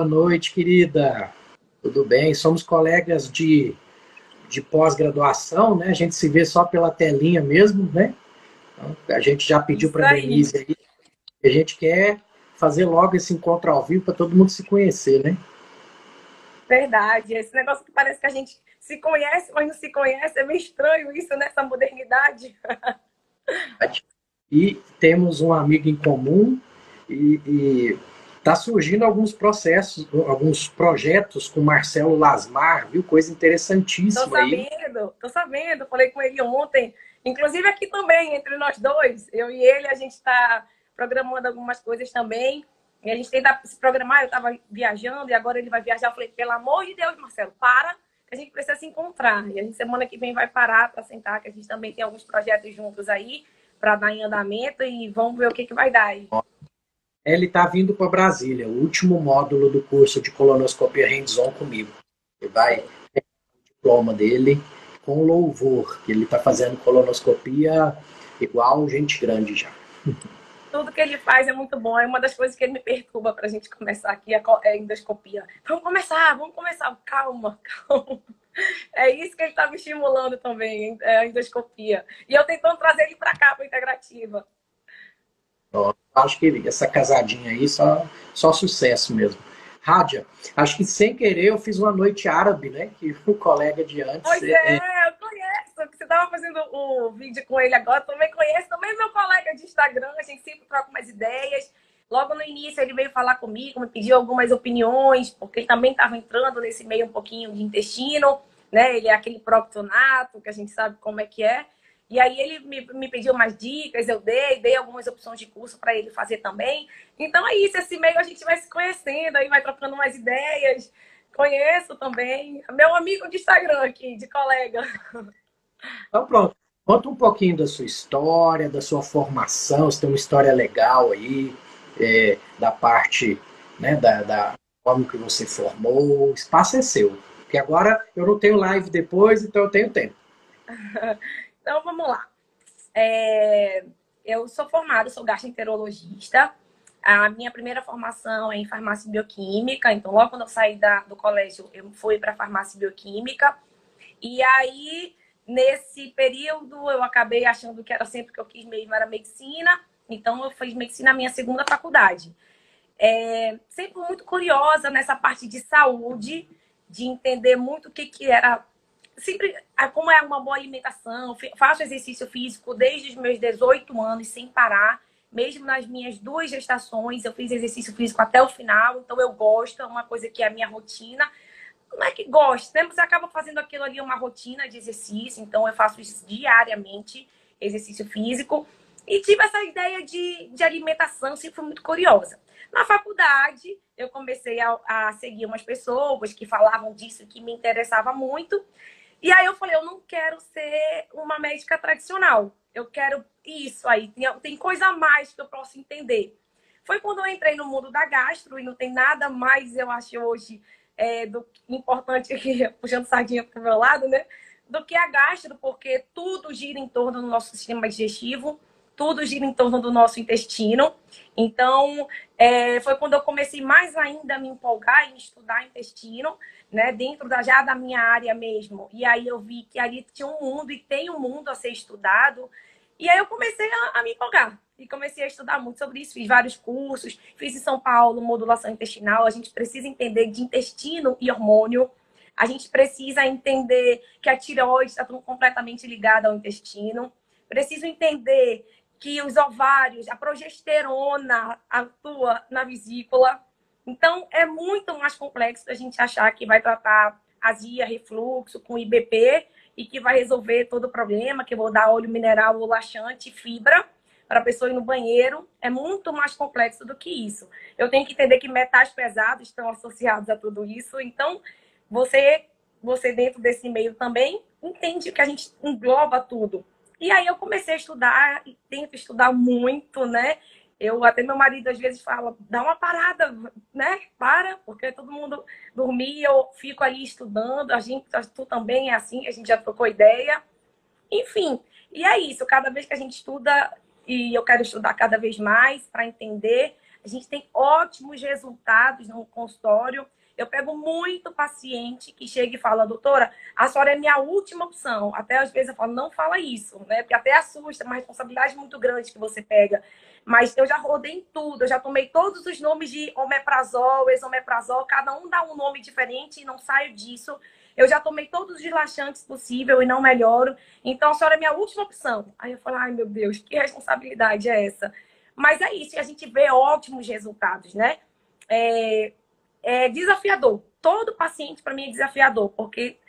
Boa noite, querida. Tudo bem? Somos colegas de, de pós-graduação, né? A gente se vê só pela telinha mesmo, né? Então, a gente já pediu para a Denise aí. A gente quer fazer logo esse encontro ao vivo para todo mundo se conhecer, né? Verdade. Esse negócio que parece que a gente se conhece, mas não se conhece. É meio estranho isso nessa modernidade. E temos um amigo em comum e, e Está surgindo alguns processos, alguns projetos com Marcelo Lasmar, viu? Coisa interessantíssima tô sabendo, aí. Tô sabendo, falei com ele ontem. Inclusive aqui também, entre nós dois, eu e ele, a gente está programando algumas coisas também. E a gente tenta se programar, eu estava viajando e agora ele vai viajar. Eu falei, pelo amor de Deus, Marcelo, para, que a gente precisa se encontrar. E a gente semana que vem vai parar para sentar, que a gente também tem alguns projetos juntos aí para dar em andamento e vamos ver o que, que vai dar aí. Ele está vindo para Brasília, o último módulo do curso de colonoscopia hands-on comigo. Ele vai ter o diploma dele com louvor, que ele está fazendo colonoscopia igual gente grande já. Tudo que ele faz é muito bom. É uma das coisas que ele me perturba para a gente começar aqui é a endoscopia. Vamos começar, vamos começar. Calma, calma. É isso que ele está me estimulando também, é a endoscopia. E eu tentando trazer ele para cá, para a integrativa. Acho que essa casadinha aí só, só sucesso mesmo. Rádia, acho que sem querer eu fiz uma noite árabe, né? Que o colega de antes. Pois é, é... eu conheço. Você estava fazendo o vídeo com ele agora, também conheço. Também meu colega de Instagram, a gente sempre troca umas ideias. Logo no início ele veio falar comigo, me pediu algumas opiniões, porque ele também estava entrando nesse meio um pouquinho de intestino, né? Ele é aquele proctonato, que a gente sabe como é que é. E aí ele me, me pediu mais dicas, eu dei, dei algumas opções de curso para ele fazer também. Então é isso, esse meio a gente vai se conhecendo, aí vai trocando mais ideias. Conheço também. Meu amigo de Instagram aqui, de colega. Então pronto. Conta um pouquinho da sua história, da sua formação, se tem uma história legal aí, é, da parte, né, da, da como que você formou. O espaço é seu. Porque agora eu não tenho live depois, então eu tenho tempo. Então, vamos lá. É, eu sou formada, sou gastroenterologista. A minha primeira formação é em farmácia bioquímica. Então, logo quando eu saí da, do colégio, eu fui para farmácia bioquímica. E aí, nesse período, eu acabei achando que era sempre que eu quis mesmo, era medicina. Então, eu fiz medicina na minha segunda faculdade. É, sempre muito curiosa nessa parte de saúde, de entender muito o que, que era sempre como é uma boa alimentação, faço exercício físico desde os meus 18 anos sem parar. Mesmo nas minhas duas gestações, eu fiz exercício físico até o final, então eu gosto, é uma coisa que é a minha rotina. Não é que gosto, né? Você acaba fazendo aquilo ali uma rotina de exercício, então eu faço isso diariamente, exercício físico. E tive essa ideia de, de alimentação, sempre fui muito curiosa. Na faculdade, eu comecei a, a seguir umas pessoas que falavam disso, que me interessava muito. E aí eu falei, eu não quero ser uma médica tradicional. Eu quero isso aí. Tem, tem coisa a mais que eu posso entender. Foi quando eu entrei no mundo da gastro e não tem nada mais, eu acho, hoje, é, do importante, puxando sardinha para o meu lado, né? Do que a gastro, porque tudo gira em torno do nosso sistema digestivo, tudo gira em torno do nosso intestino. Então, é, foi quando eu comecei mais ainda a me empolgar em estudar intestino né, dentro da, já da minha área mesmo. E aí eu vi que ali tinha um mundo e tem um mundo a ser estudado. E aí eu comecei a, a me empolgar e comecei a estudar muito sobre isso. Fiz vários cursos, fiz em São Paulo modulação intestinal. A gente precisa entender de intestino e hormônio. A gente precisa entender que a tireoide está completamente ligada ao intestino. Preciso entender que os ovários, a progesterona atua na vesícula. Então, é muito mais complexo a gente achar que vai tratar azia, refluxo, com IBP, e que vai resolver todo o problema, que eu vou dar óleo mineral ou laxante, fibra, para a pessoa ir no banheiro. É muito mais complexo do que isso. Eu tenho que entender que metais pesados estão associados a tudo isso. Então, você, você dentro desse meio também, entende que a gente engloba tudo. E aí eu comecei a estudar, tento estudar muito, né? Eu até meu marido às vezes fala, dá uma parada, né? Para, porque todo mundo dormia, eu fico ali estudando, a gente, tu também é assim, a gente já trocou ideia. Enfim, e é isso, cada vez que a gente estuda, e eu quero estudar cada vez mais para entender, a gente tem ótimos resultados no consultório. Eu pego muito paciente que chega e fala, doutora, a senhora é minha última opção. Até às vezes eu falo, não fala isso, né? Porque até assusta, é uma responsabilidade muito grande que você pega. Mas eu já rodei tudo, eu já tomei todos os nomes de omeprazol, exomeprazol, cada um dá um nome diferente e não saio disso. Eu já tomei todos os relaxantes possível e não melhoro. Então, a senhora é minha última opção. Aí eu falo, ai meu Deus, que responsabilidade é essa? Mas é isso, e a gente vê ótimos resultados, né? É, é desafiador. Todo paciente, para mim, é desafiador, porque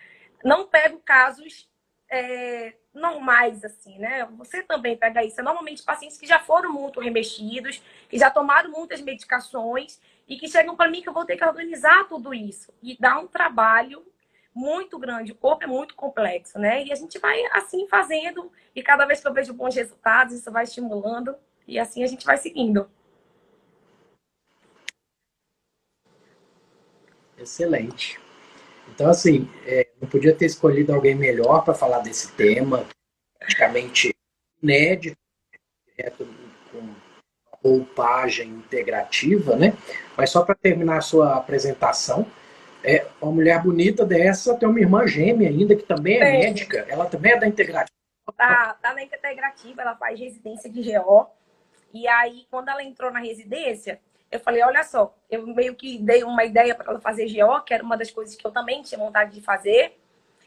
não pego casos é, normais, assim, né? Você também pega isso. É normalmente pacientes que já foram muito remexidos, que já tomaram muitas medicações e que chegam para mim que eu vou ter que organizar tudo isso. E dá um trabalho muito grande. O corpo é muito complexo, né? E a gente vai assim fazendo, e cada vez que eu vejo bons resultados, isso vai estimulando, e assim a gente vai seguindo. Excelente. Então, assim, é, não podia ter escolhido alguém melhor para falar desse tema, praticamente inédito, direto com roupagem integrativa, né? Mas só para terminar a sua apresentação, é, uma mulher bonita dessa tem uma irmã gêmea ainda, que também é, é. médica, ela também é da integrativa. Tá, tá na integrativa, ela faz residência de GO. E aí, quando ela entrou na residência, eu falei, olha só, eu meio que dei uma ideia para ela fazer GO, que era uma das coisas que eu também tinha vontade de fazer.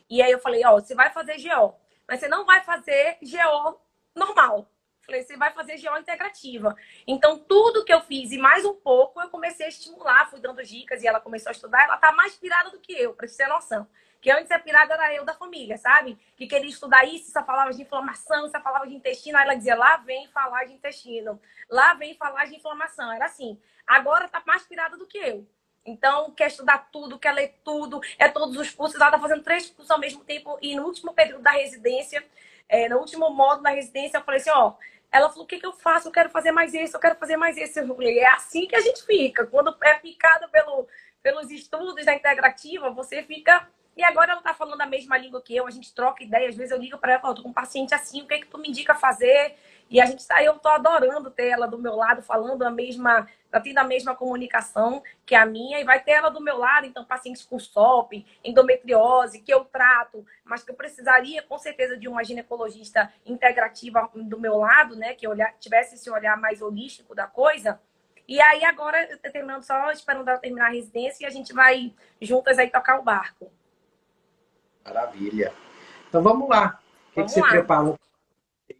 E aí eu falei, ó, você vai fazer GO, mas você não vai fazer GO normal. Falei, você vai fazer GO integrativa. Então, tudo que eu fiz e mais um pouco, eu comecei a estimular, fui dando dicas e ela começou a estudar. Ela tá mais pirada do que eu, para você ter noção. Que antes a pirada era eu da família, sabe? Que queria estudar isso, só falava de inflamação, só falava de intestino. Aí ela dizia, lá vem falar de intestino, lá vem falar de inflamação. Era assim. Agora tá mais pirada do que eu. Então, quer estudar tudo, quer ler tudo, é todos os cursos. Ela tá fazendo três cursos ao mesmo tempo. E no último período da residência, é, no último módulo da residência, eu falei assim, ó, ela falou, o que, que eu faço? Eu quero fazer mais isso, eu quero fazer mais isso. Eu falei, é assim que a gente fica. Quando é picado pelo, pelos estudos da integrativa, você fica e agora ela tá falando a mesma língua que eu, a gente troca ideia. Às vezes eu ligo para ela e falo, tô com um paciente assim, o que é que tu me indica fazer? E a gente tá, eu tô adorando ter ela do meu lado, falando a mesma, tá tendo a mesma comunicação que a minha, e vai ter ela do meu lado, então, pacientes com SOP, endometriose, que eu trato, mas que eu precisaria, com certeza, de uma ginecologista integrativa do meu lado, né? Que olhar, tivesse esse olhar mais holístico da coisa. E aí, agora, eu tô terminando só, esperando ela terminar a residência, e a gente vai juntas aí tocar o barco. Maravilha. Então vamos lá. O que, que você preparou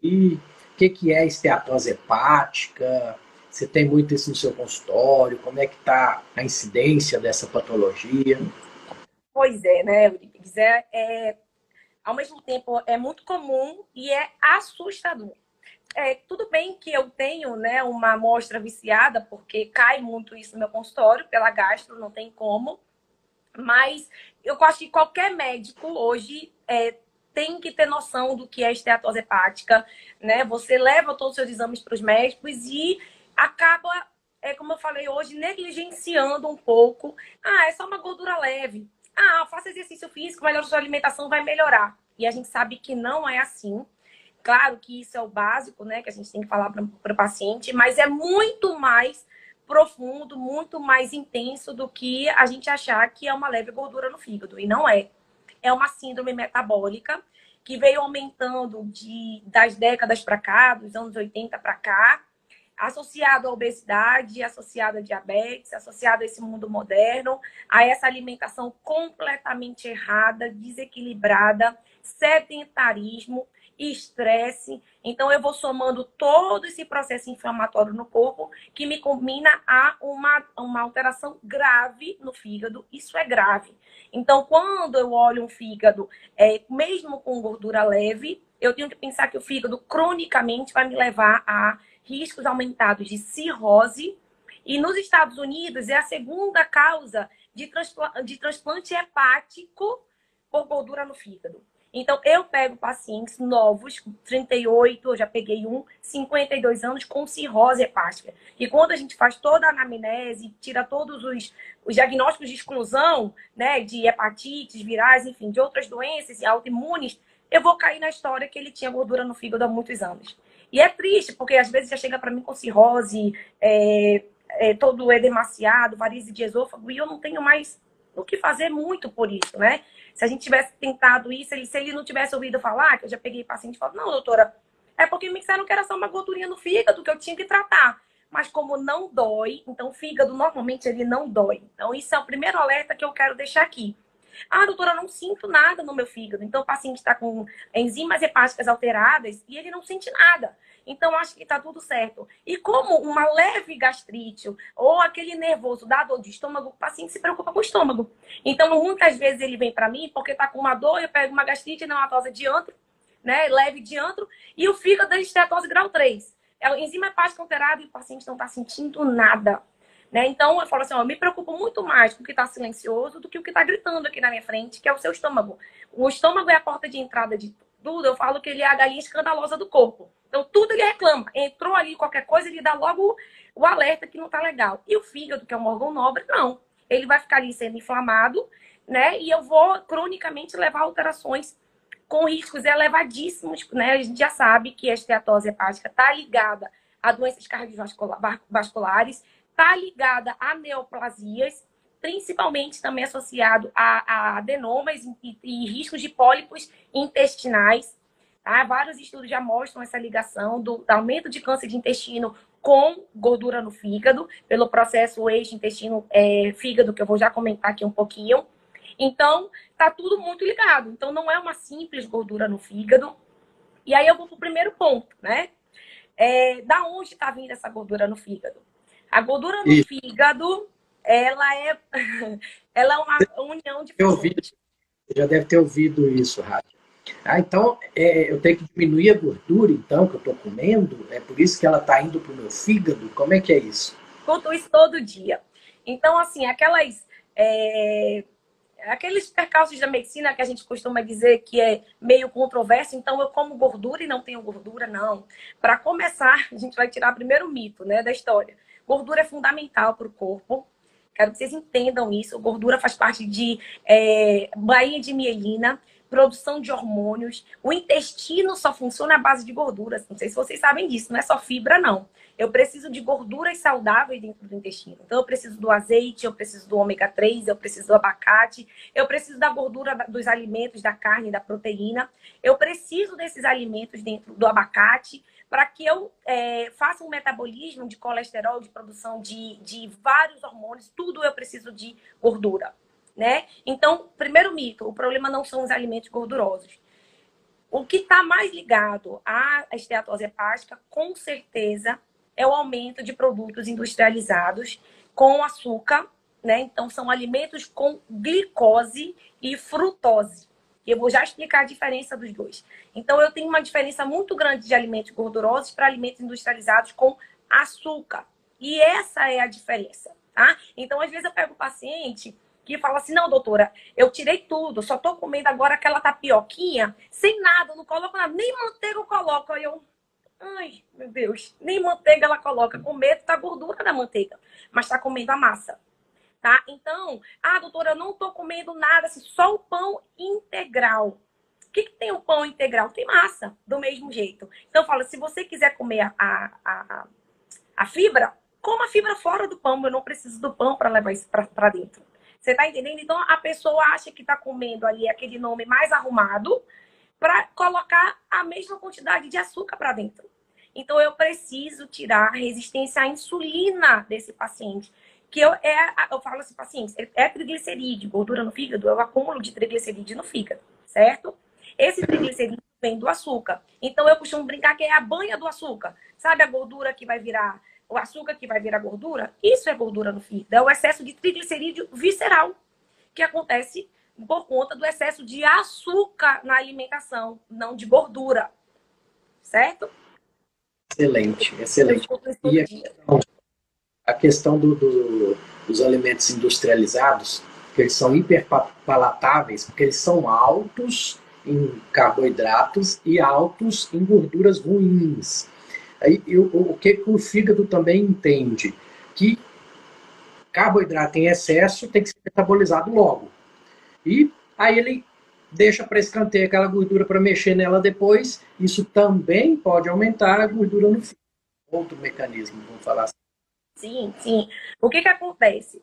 aí? O que, que é esteatose hepática? Você tem muito isso no seu consultório? Como é que está a incidência dessa patologia? Pois é, né, Euripides? É, é, ao mesmo tempo, é muito comum e é assustador. É, tudo bem que eu tenho né, uma amostra viciada, porque cai muito isso no meu consultório, pela gastro, não tem como. Mas eu acho que qualquer médico hoje é, tem que ter noção do que é esteatose hepática, né? Você leva todos os seus exames para os médicos e acaba, é como eu falei hoje, negligenciando um pouco. Ah, é só uma gordura leve. Ah, faça exercício físico, melhora sua alimentação, vai melhorar. E a gente sabe que não é assim. Claro que isso é o básico, né? Que a gente tem que falar para o paciente, mas é muito mais profundo, muito mais intenso do que a gente achar que é uma leve gordura no fígado. E não é. É uma síndrome metabólica que veio aumentando de, das décadas para cá, dos anos 80 para cá. associado à obesidade, associado à diabetes, associado a esse mundo moderno, a essa alimentação completamente errada, desequilibrada, sedentarismo, estresse. Então, eu vou somando todo esse processo inflamatório no corpo que me combina a uma, uma alteração grave no fígado. Isso é grave. Então, quando eu olho um fígado, é, mesmo com gordura leve, eu tenho que pensar que o fígado cronicamente vai me levar a riscos aumentados de cirrose. E nos Estados Unidos é a segunda causa de, de transplante hepático por gordura no fígado. Então, eu pego pacientes novos, 38, eu já peguei um, 52 anos, com cirrose hepática. E quando a gente faz toda a anamnese, tira todos os, os diagnósticos de exclusão, né, de hepatites virais, enfim, de outras doenças autoimunes, eu vou cair na história que ele tinha gordura no fígado há muitos anos. E é triste, porque às vezes já chega para mim com cirrose, é, é, todo edemaciado, varize de esôfago, e eu não tenho mais o que fazer muito por isso, né? Se a gente tivesse tentado isso, ele, se ele não tivesse ouvido falar, que eu já peguei paciente e falei, não, doutora, é porque me disseram que era só uma gordurinha no fígado que eu tinha que tratar. Mas como não dói, então fígado normalmente ele não dói. Então isso é o primeiro alerta que eu quero deixar aqui. Ah, doutora, não sinto nada no meu fígado. Então o paciente está com enzimas hepáticas alteradas e ele não sente nada. Então, acho que está tudo certo. E como uma leve gastrite ou aquele nervoso dá dor de estômago, o paciente se preocupa com o estômago. Então, muitas vezes ele vem para mim porque está com uma dor, eu pego uma gastrite neumatosa de antro, né, leve de antro, e o fígado da estetose grau 3. É a enzima hepática alterada e o paciente não está sentindo nada. Né? Então, eu falo assim, ó, eu me preocupo muito mais com o que está silencioso do que o que está gritando aqui na minha frente, que é o seu estômago. O estômago é a porta de entrada de tudo. Eu falo que ele é a galinha escandalosa do corpo. Então, tudo ele reclama. Entrou ali qualquer coisa, ele dá logo o alerta que não tá legal. E o fígado, que é um órgão nobre, não. Ele vai ficar ali sendo inflamado, né? E eu vou cronicamente levar alterações com riscos elevadíssimos, né? A gente já sabe que a esteatose hepática está ligada a doenças cardiovasculares, está ligada a neoplasias, principalmente também associado a, a adenomas e, e riscos de pólipos intestinais. Tá? Vários estudos já mostram essa ligação do, do aumento de câncer de intestino com gordura no fígado, pelo processo eixo intestino-fígado, é, que eu vou já comentar aqui um pouquinho. Então, tá tudo muito ligado. Então, não é uma simples gordura no fígado. E aí eu vou pro primeiro ponto, né? É, da onde está vindo essa gordura no fígado? A gordura no e... fígado, ela é, ela é uma união de eu já deve ter ouvido isso, Rádio. Ah, então é, eu tenho que diminuir a gordura, então, que eu estou comendo? É por isso que ela está indo para o meu fígado? Como é que é isso? Conto isso todo dia. Então, assim, aquelas. É, aqueles percalços da medicina que a gente costuma dizer que é meio controverso, então eu como gordura e não tenho gordura, não. Para começar, a gente vai tirar o primeiro mito né, da história. Gordura é fundamental para o corpo. Quero que vocês entendam isso. Gordura faz parte de é, de mielina produção de hormônios. O intestino só funciona à base de gorduras. Não sei se vocês sabem disso, não é só fibra, não. Eu preciso de gorduras saudáveis dentro do intestino. Então, eu preciso do azeite, eu preciso do ômega 3, eu preciso do abacate, eu preciso da gordura dos alimentos, da carne, da proteína. Eu preciso desses alimentos dentro do abacate para que eu é, faça um metabolismo de colesterol, de produção de, de vários hormônios. Tudo eu preciso de gordura né? Então, primeiro mito, o problema não são os alimentos gordurosos. O que está mais ligado à esteatose hepática, com certeza, é o aumento de produtos industrializados com açúcar, né? Então, são alimentos com glicose e frutose. Eu vou já explicar a diferença dos dois. Então, eu tenho uma diferença muito grande de alimentos gordurosos para alimentos industrializados com açúcar. E essa é a diferença, tá? Então, às vezes eu pego o paciente que fala assim: não, doutora, eu tirei tudo, só tô comendo agora aquela tapioquinha, sem nada, não coloco nada, nem manteiga eu coloco. Aí eu, ai, meu Deus, nem manteiga ela coloca, com medo da gordura da manteiga, mas tá comendo a massa. Tá? Então, ah, doutora, eu não tô comendo nada, assim, só o pão integral. O que, que tem o pão integral? Tem massa, do mesmo jeito. Então, fala, se você quiser comer a, a, a, a fibra, coma a fibra fora do pão. Eu não preciso do pão para levar isso para dentro. Você está entendendo? Então a pessoa acha que está comendo ali aquele nome mais arrumado para colocar a mesma quantidade de açúcar para dentro. Então, eu preciso tirar a resistência à insulina desse paciente. Que eu, é, eu falo assim, paciente, é triglicerídeo, gordura no fígado, é o acúmulo de triglicerídeo no fígado, certo? Esse triglicerídeo vem do açúcar. Então, eu costumo brincar que é a banha do açúcar. Sabe a gordura que vai virar, o açúcar que vai virar gordura? Isso é gordura no fígado. É o excesso de triglicerídeo visceral que acontece por conta do excesso de açúcar na alimentação, não de gordura. Certo? Excelente, excelente. E a questão, a questão do, do, dos alimentos industrializados, que eles são hiperpalatáveis, porque eles são altos em carboidratos e altos em gorduras ruins. Aí, eu, o que o fígado também entende? Que carboidrato em excesso tem que ser metabolizado logo. E aí ele deixa para escanteio aquela gordura para mexer nela depois. Isso também pode aumentar a gordura no fígado. Outro mecanismo, vamos falar assim. Sim, sim. O que, que acontece?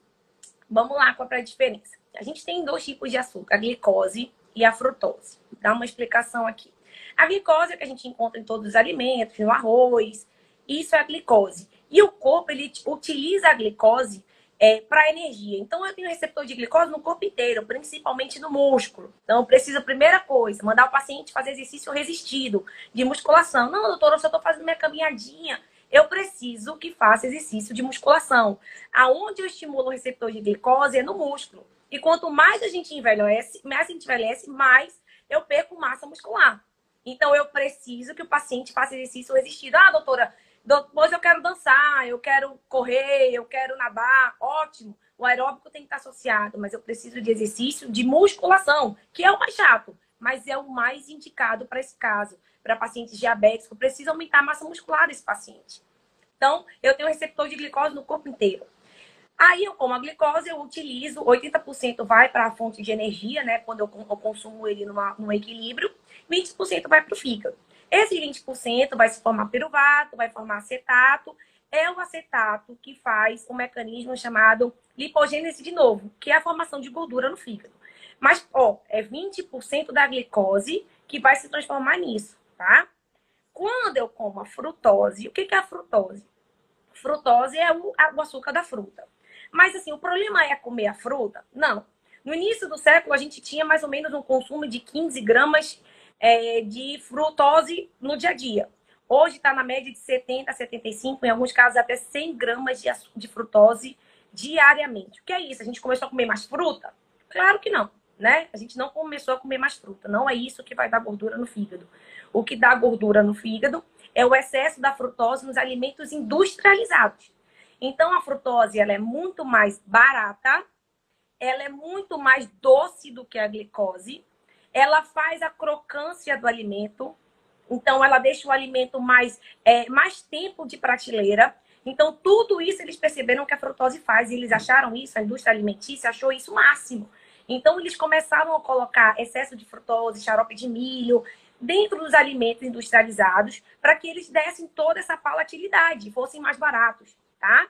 Vamos lá com a diferença. A gente tem dois tipos de açúcar, a glicose e a frutose. Vou dar uma explicação aqui. A glicose é que a gente encontra em todos os alimentos, no arroz, isso é a glicose. E o corpo, ele utiliza a glicose é, para energia. Então, eu tenho receptor de glicose no corpo inteiro, principalmente no músculo. Então, precisa, primeira coisa, mandar o paciente fazer exercício resistido de musculação. Não, doutora, eu só estou fazendo minha caminhadinha. Eu preciso que faça exercício de musculação. Aonde eu estimulo o receptor de glicose é no músculo. E quanto mais a gente envelhece, mais a gente envelhece, mais eu perco massa muscular. Então, eu preciso que o paciente faça exercício resistido. Ah, doutora, depois eu quero dançar, eu quero correr, eu quero nadar, ótimo. O aeróbico tem que estar associado, mas eu preciso de exercício de musculação, que é o mais chato, mas é o mais indicado para esse caso, para pacientes diabéticos, que precisam aumentar a massa muscular desse paciente. Então, eu tenho receptor de glicose no corpo inteiro. Aí, eu como a glicose, eu utilizo, 80% vai para a fonte de energia, né? Quando eu, consumo ele numa, num equilíbrio, 20% vai para o fígado. Esse 20% vai se formar piruvato, vai formar acetato. É o acetato que faz um mecanismo chamado lipogênese de novo, que é a formação de gordura no fígado. Mas, ó, é 20% da glicose que vai se transformar nisso, tá? Quando eu como a frutose, o que é a frutose? Frutose é o, açúcar da fruta. Mas, assim, o problema é comer a fruta? Não. No início do século, a gente tinha mais ou menos um consumo de 15 gramas é, de frutose no dia a dia. Hoje está na média de 70 a 75, em alguns casos até 100 gramas de, de frutose diariamente. O que é isso? A gente começou a comer mais fruta? Claro que não, né? A gente não começou a comer mais fruta. Não é isso que vai dar gordura no fígado. O que dá gordura no fígado é o excesso da frutose nos alimentos industrializados. Então, a frutose ela é muito mais barata, ela é muito mais doce do que a glicose, ela faz a crocância do alimento, então ela deixa o alimento mais, é, mais tempo de prateleira. Então, tudo isso eles perceberam que a frutose faz, e eles acharam isso, a indústria alimentícia achou isso máximo. Então, eles começaram a colocar excesso de frutose, xarope de milho, dentro dos alimentos industrializados, para que eles dessem toda essa palatilidade, fossem mais baratos, tá?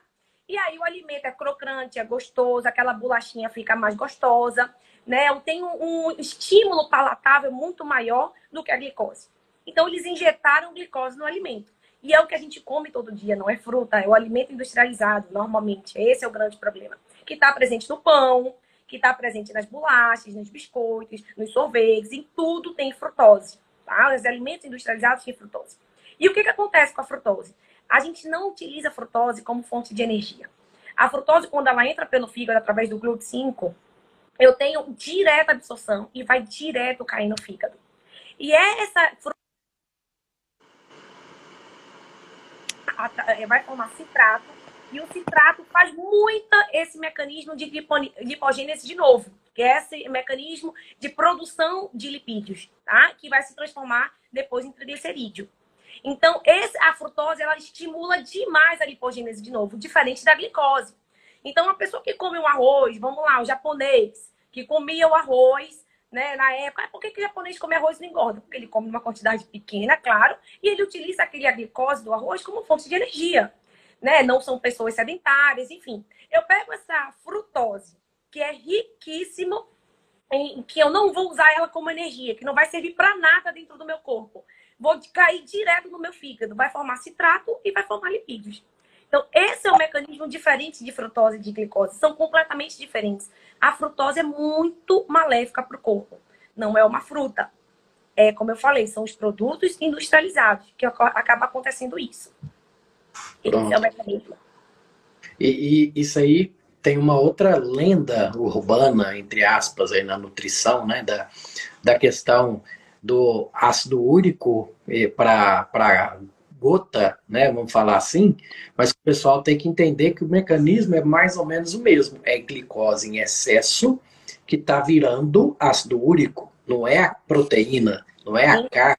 E aí o alimento é crocante, é gostoso, aquela bolachinha fica mais gostosa né? Tem um, um estímulo palatável muito maior do que a glicose. Então, eles injetaram glicose no alimento. E é o que a gente come todo dia, não é fruta, é o alimento industrializado, normalmente. Esse é o grande problema. Que está presente no pão, que está presente nas bolachas, nos biscoitos, nos sorvetes, em tudo tem frutose. Os alimentos industrializados têm frutose. E o que, que acontece com a frutose? A gente não utiliza a frutose como fonte de energia. A frutose, quando ela entra pelo fígado através do GLUT5, eu tenho direta absorção e vai direto cair no fígado. E é essa é, vai formar citrato e o citrato faz muita esse mecanismo de lipogênese de novo, que é esse mecanismo de produção de lipídios, tá? Que vai se transformar depois em triglicerídeo. Então, esse, a frutose ela estimula demais a lipogênese de novo, diferente da glicose. Então, uma pessoa que come um arroz, vamos lá, o japonês, que comia o arroz, né, na época, por que, que o japonês come arroz e não engorda? Porque ele come uma quantidade pequena, claro, e ele utiliza aquele a glicose do arroz como fonte de energia. Né? Não são pessoas sedentárias, enfim. Eu pego essa frutose, que é riquíssimo, em que eu não vou usar ela como energia, que não vai servir para nada dentro do meu corpo. vou cair direto no meu fígado. Vai formar citrato e vai formar lipídios. Então, esse é um mecanismo diferente de frutose e de glicose. São completamente diferentes. A frutose é muito maléfica para o corpo. Não é uma fruta. É, como eu falei, são os produtos industrializados que acaba acontecendo isso. Pronto. Esse é o mecanismo. E, e isso aí tem uma outra lenda urbana, entre aspas, aí na nutrição, né? Da, da questão do ácido úrico eh, para gota, né, vamos falar assim, mas o pessoal tem que entender que o mecanismo é mais ou menos o mesmo. É glicose em excesso que está virando ácido úrico, não é a proteína, não é a carne.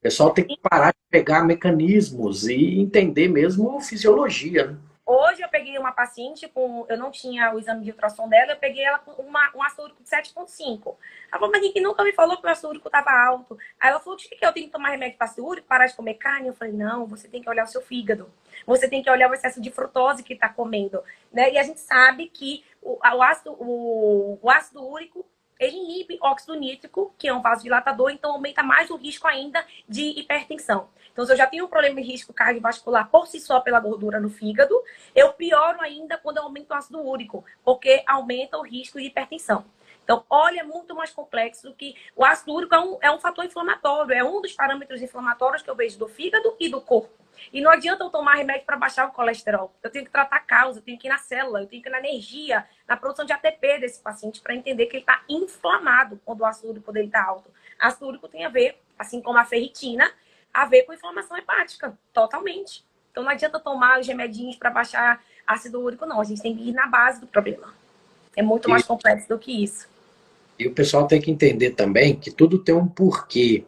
O pessoal tem que parar de pegar mecanismos e entender mesmo fisiologia. Né? Hoje eu peguei uma paciente com. Eu não tinha o exame de ultrassom dela, eu peguei ela com uma, um ácido úrico de 7,5. Ela falou, mas que nunca me falou que o ácido úrico estava alto. Aí ela falou, o que eu tenho que tomar remédio para ácido úrico, parar de comer carne? Eu falei, não, você tem que olhar o seu fígado. Você tem que olhar o excesso de frutose que está comendo. Né? E a gente sabe que o, o, ácido, o, o ácido úrico ele inibe óxido nítrico, que é um vasodilatador, então aumenta mais o risco ainda de hipertensão. Então, se eu já tenho um problema de risco cardiovascular por si só pela gordura no fígado, eu pioro ainda quando eu aumento o ácido úrico, porque aumenta o risco de hipertensão. Então, olha, é muito mais complexo do que o ácido úrico é um, é um fator inflamatório, é um dos parâmetros inflamatórios que eu vejo do fígado e do corpo. E não adianta eu tomar remédio para baixar o colesterol. Eu tenho que tratar a causa, eu tenho que ir na célula, eu tenho que ir na energia, na produção de ATP desse paciente para entender que ele está inflamado quando o ácido úrico dele está alto. Ácido úrico tem a ver, assim como a ferritina, a ver com inflamação hepática, totalmente. Então não adianta tomar os remedinhos para baixar ácido úrico, não. A gente tem que ir na base do problema. É muito mais complexo do que isso. E o pessoal tem que entender também que tudo tem um porquê.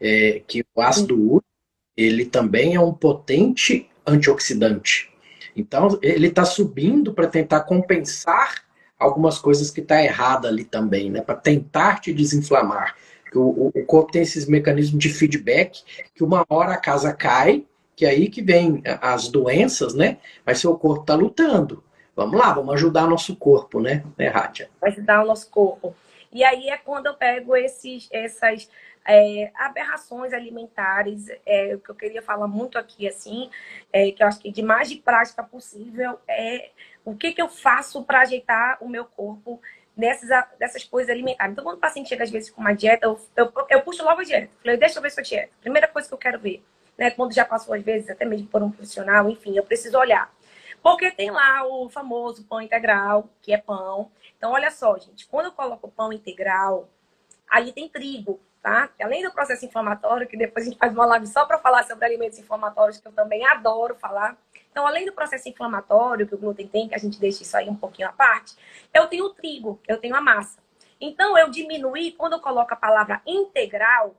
É, que o ácido úrico ele também é um potente antioxidante. Então, ele está subindo para tentar compensar algumas coisas que está errada ali também, né? Para tentar te desinflamar. O, o, corpo tem esses mecanismos de feedback que uma hora a casa cai, que é aí que vem as doenças, né? Mas seu corpo está lutando. Vamos lá, vamos ajudar nosso corpo, né, né Rádia? Ajudar o nosso corpo. E aí é quando eu pego esses, essas é, aberrações alimentares, é, o que eu queria falar muito aqui, assim, é, que eu acho que de mais de prática possível é o que, que eu faço para ajeitar o meu corpo nessas, dessas coisas alimentares. Então, quando o paciente chega às vezes com uma dieta, eu, eu, eu puxo logo a dieta. Falei, deixa eu ver sua dieta. Primeira coisa que eu quero ver. Né? Quando já passou, às vezes, até mesmo por um profissional, enfim, eu preciso olhar. Porque tem lá o famoso pão integral, que é pão. Então, olha só, gente, quando eu coloco pão integral, ali tem trigo tá? Além do processo inflamatório, que depois a gente faz uma live só para falar sobre alimentos inflamatórios, que eu também adoro falar. Então, além do processo inflamatório que o glúten tem, que a gente deixa isso aí um pouquinho à parte, eu tenho o trigo, eu tenho a massa. Então, eu diminuí, quando eu coloco a palavra integral,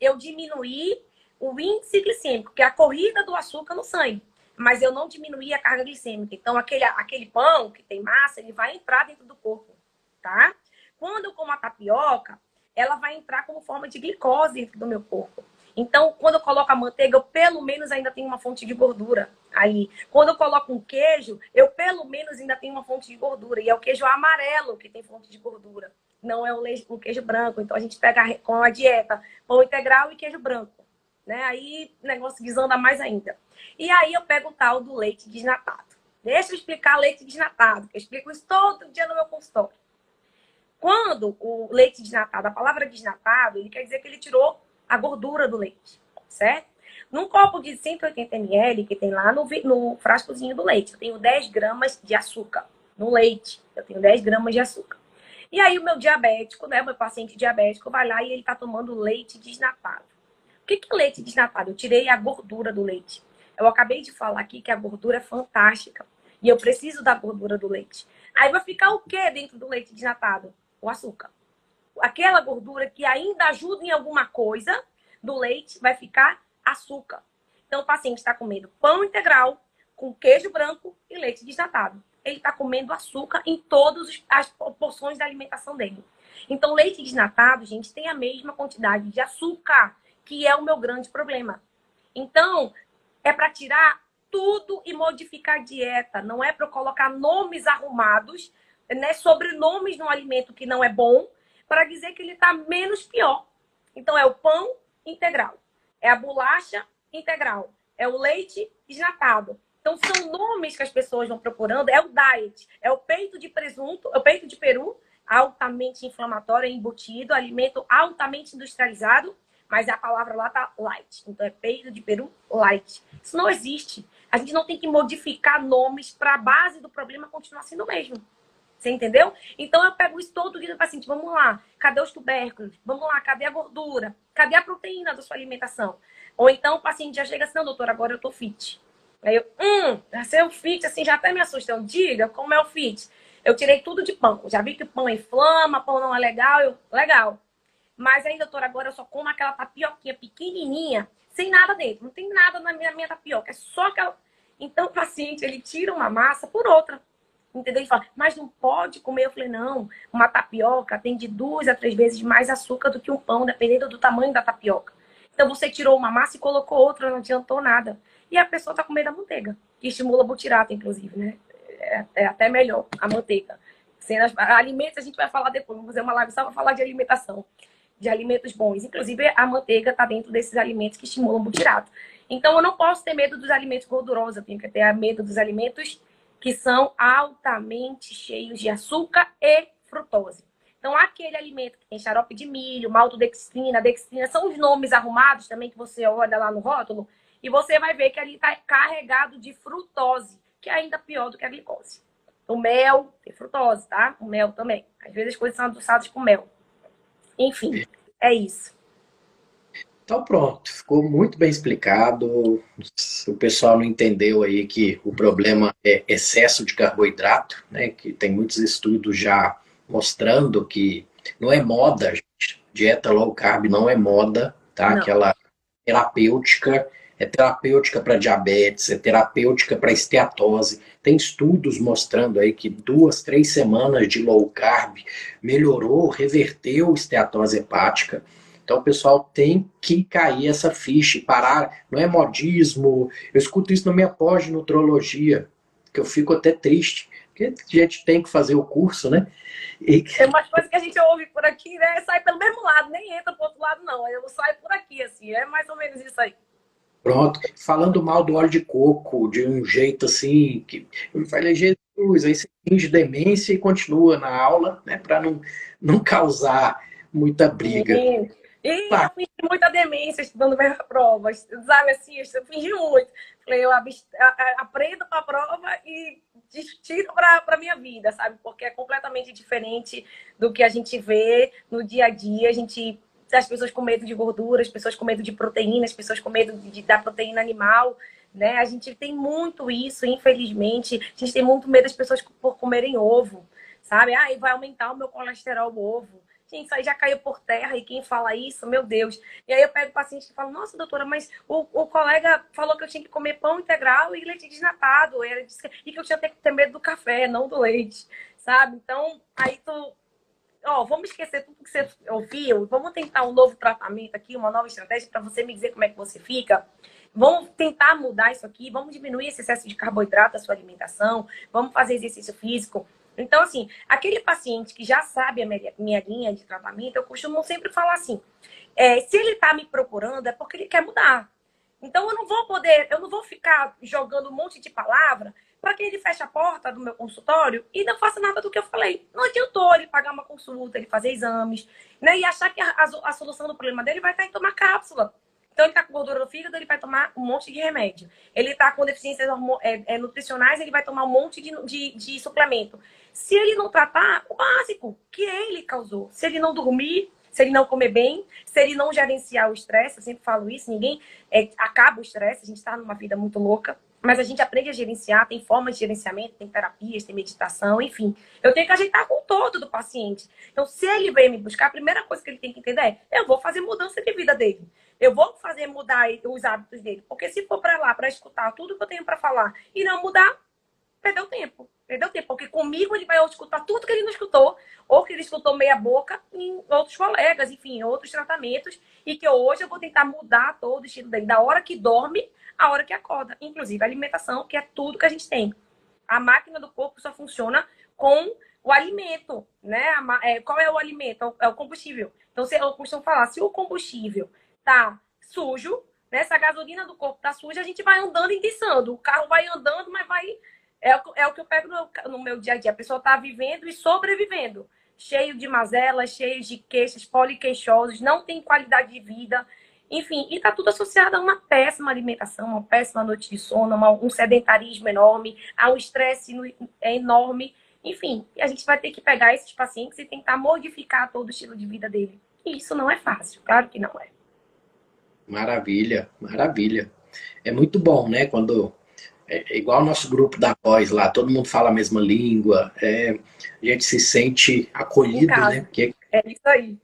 eu diminuí o índice glicêmico, que é a corrida do açúcar no sangue. Mas eu não diminuí a carga glicêmica. Então, aquele, aquele pão que tem massa, ele vai entrar dentro do corpo, tá? Quando eu como a tapioca, ela vai entrar como forma de glicose do meu corpo. Então, quando eu coloco a manteiga, eu pelo menos ainda tenho uma fonte de gordura aí. Quando eu coloco um queijo, eu pelo menos ainda tenho uma fonte de gordura. E é o queijo amarelo que tem fonte de gordura. Não é o, queijo branco. Então, a gente pega com a dieta pão integral e queijo branco. Né? Aí negócio desanda mais ainda. E aí eu pego o tal do leite desnatado. Deixa eu explicar leite desnatado, que eu explico isso todo dia no meu consultório. Quando o leite desnatado, a palavra desnatado, ele quer dizer que ele tirou a gordura do leite, certo? Num copo de 180 ml que tem lá no, no frascozinho do leite, eu tenho 10 gramas de açúcar. No leite, eu tenho 10 gramas de açúcar. E aí o meu diabético, né, meu paciente diabético, vai lá e ele está tomando leite desnatado. O que, que é leite desnatado? Eu tirei a gordura do leite. Eu acabei de falar aqui que a gordura é fantástica. E eu preciso da gordura do leite. Aí vai ficar o que dentro do leite desnatado? O açúcar. Aquela gordura que ainda ajuda em alguma coisa do leite vai ficar açúcar. Então, o paciente está comendo pão integral com queijo branco e leite desnatado. Ele está comendo açúcar em todas as porções da alimentação dele. Então, leite desnatado, gente, tem a mesma quantidade de açúcar, que é o meu grande problema. Então, é para tirar tudo e modificar a dieta. Não é para colocar nomes arrumados né, sobrenomes no alimento que não é bom, para dizer que ele está menos pior. Então, é o pão integral. é a bolacha integral, é o leite desnatado. Então, são nomes que as pessoas vão procurando. É o diet, é o peito de presunto, é o peito de peru, altamente inflamatório, embutido, alimento altamente industrializado, mas a palavra lá tá light. Então, é peito de peru light. Isso não existe. A gente não tem que modificar nomes para a base do problema continuar sendo o mesmo. Você entendeu? Então eu pego isso todo dia do paciente. Vamos lá, cadê os tubérculos? Vamos lá, cadê a gordura? Cadê a proteína da sua alimentação? Ou então o paciente já chega assim, não, doutor, agora eu tô fit. Aí eu, hum, ser o fit, assim, já até me assusta. Eu, diga como é o fit. Eu tirei tudo de pão. Já vi que pão inflama, pão não é legal. Eu, legal. Mas aí, doutor, agora eu só como aquela tapioquinha pequenininha, sem nada dentro. Não tem nada na minha, minha tapioca. É só aquela... Então o paciente, ele tira uma massa por outra. Entendeu? Ele fala, mas não pode comer. Eu falei, não, uma tapioca tem de duas a três vezes mais açúcar do que um pão, dependendo do tamanho da tapioca. Então você tirou uma massa e colocou outra, não adiantou nada. E a pessoa tá com medo da manteiga, que estimula a butirata, inclusive, né? É, é até melhor a manteiga. Cenas, alimentos a gente vai falar depois, vamos fazer uma live só para falar de alimentação, de alimentos bons. Inclusive, a manteiga está dentro desses alimentos que estimulam o butirato. Então, eu não posso ter medo dos alimentos gordurosos, eu tenho que ter medo dos alimentos que são altamente cheios de açúcar e frutose. Então, aquele alimento que tem xarope de milho, maltodextrina, dextrina, são os nomes arrumados também que você olha lá no rótulo, e você vai ver que ali está carregado de frutose, que é ainda pior do que a glicose. O mel tem frutose, tá? O mel também. Às vezes as coisas são adoçadas com mel. Enfim, é isso. Então pronto, ficou muito bem explicado. O pessoal não entendeu aí que o problema é excesso de carboidrato, né? Que tem muitos estudos já mostrando que não é moda, gente. dieta low carb não é moda, tá? Não. Aquela terapêutica, é terapêutica para diabetes, é terapêutica para esteatose. Tem estudos mostrando aí que duas, três semanas de low carb melhorou, reverteu esteatose hepática. Então o pessoal tem que cair essa ficha e parar. Não é modismo. Eu escuto isso na minha pós de nutrologia, que eu fico até triste. Porque a gente tem que fazer o curso, né? E... Tem umas coisas que a gente ouve por aqui, né? Sai pelo mesmo lado, nem entra pro outro lado, não. Eu saio por aqui, assim. É mais ou menos isso aí. Pronto. Falando mal do óleo de coco, de um jeito assim, que eu falei, Jesus, aí você finge demência e continua na aula, né? Para não, não causar muita briga. Sim. E tá. eu fingi muita demência estudando minhas provas, sabe assim, eu fingi muito. Falei, eu aprendo para a prova e tiro para a minha vida, sabe? Porque é completamente diferente do que a gente vê no dia a dia. A gente as pessoas com medo de gordura, as pessoas com medo de proteína, as pessoas com medo de, da proteína animal, né? A gente tem muito isso, infelizmente. A gente tem muito medo das pessoas por comerem ovo, sabe? Ah, vai aumentar o meu colesterol o ovo. Gente, isso aí já caiu por terra e quem fala isso, meu Deus. E aí eu pego o paciente e falo, nossa, doutora, mas o, o colega falou que eu tinha que comer pão integral e leite desnatado. E que eu tinha que ter medo do café, não do leite, sabe? Então, aí tu. Ó, vamos esquecer tudo que você ouviu. Vamos tentar um novo tratamento aqui, uma nova estratégia para você me dizer como é que você fica. Vamos tentar mudar isso aqui, vamos diminuir esse excesso de carboidrato da sua alimentação, vamos fazer exercício físico. Então, assim, aquele paciente que já sabe a minha linha de tratamento, eu costumo sempre falar assim: é, se ele está me procurando, é porque ele quer mudar. Então, eu não vou poder, eu não vou ficar jogando um monte de palavra para que ele feche a porta do meu consultório e não faça nada do que eu falei. Não adiantou ele pagar uma consulta, ele fazer exames, né? E achar que a, a, solução do problema dele vai estar em tomar cápsula. Então, ele está com gordura no fígado, ele vai tomar um monte de remédio. Ele está com deficiências é, é, nutricionais, ele vai tomar um monte de, de, de suplemento. Se ele não tratar o básico que ele causou, se ele não dormir, se ele não comer bem, se ele não gerenciar o estresse, eu sempre falo isso, ninguém é, acaba o estresse, a gente está numa vida muito louca, mas a gente aprende a gerenciar, tem formas de gerenciamento, tem terapias, tem meditação, enfim. Eu tenho que ajeitar com todo do paciente. Então, se ele veio me buscar, a primeira coisa que ele tem que entender é: eu vou fazer mudança de vida dele. Eu vou fazer mudar os hábitos dele. Porque se for para lá para escutar tudo que eu tenho para falar e não mudar, perdeu tempo. Perdeu tempo, porque comigo ele vai escutar tudo que ele não escutou, ou que ele escutou meia boca em outros colegas, enfim, em outros tratamentos, e que hoje eu vou tentar mudar todo o estilo dele, da hora que dorme à hora que acorda. Inclusive a alimentação, que é tudo que a gente tem. A máquina do corpo só funciona com o alimento, né? É, qual é o alimento? É o combustível. Então, eu costumo falar, se o combustível tá sujo, Nessa gasolina do corpo tá suja, a gente vai andando e guiçando. O carro vai andando, mas vai. É, é o que eu pego no, no meu dia a dia. A pessoa tá vivendo e sobrevivendo. Cheio de mazelas, cheio de queixas, poliqueixosos, não tem qualidade de vida. Enfim, e está tudo associado a uma péssima alimentação, uma péssima noite de sono, uma, um sedentarismo enorme, a um estresse enorme. Enfim, a gente vai ter que pegar esses pacientes e tentar modificar todo o estilo de vida dele. E isso não é fácil, claro que não é. Maravilha, maravilha. É muito bom, né? Quando é, é igual o nosso grupo da voz lá, todo mundo fala a mesma língua, é, a gente se sente acolhido, né? Porque é isso aí.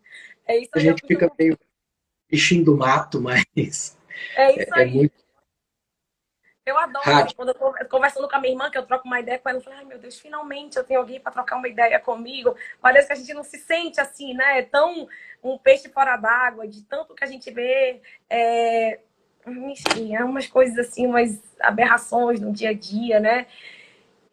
É isso aí. A gente fica meio bichinho do mato, mas é, isso é, é aí. muito eu adoro, assim, quando eu tô conversando com a minha irmã, que eu troco uma ideia com ela, eu falo, ai meu Deus, finalmente eu tenho alguém para trocar uma ideia comigo. Parece que a gente não se sente assim, né? É tão um peixe fora d'água, de tanto que a gente vê. É... Enfim, é umas coisas assim, umas aberrações no dia a dia, né?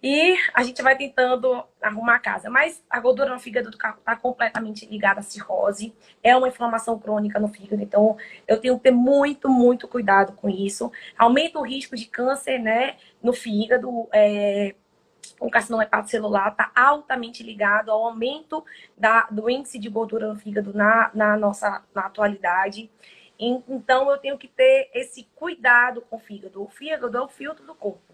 E a gente vai tentando arrumar a casa. Mas a gordura no fígado está completamente ligada à cirrose. É uma inflamação crônica no fígado. Então, eu tenho que ter muito, muito cuidado com isso. Aumenta o risco de câncer né, no fígado. É, o carcinoma hepatocelular está altamente ligado ao aumento da, do índice de gordura no fígado na, na nossa na atualidade. Então, eu tenho que ter esse cuidado com o fígado. O fígado é o filtro do corpo.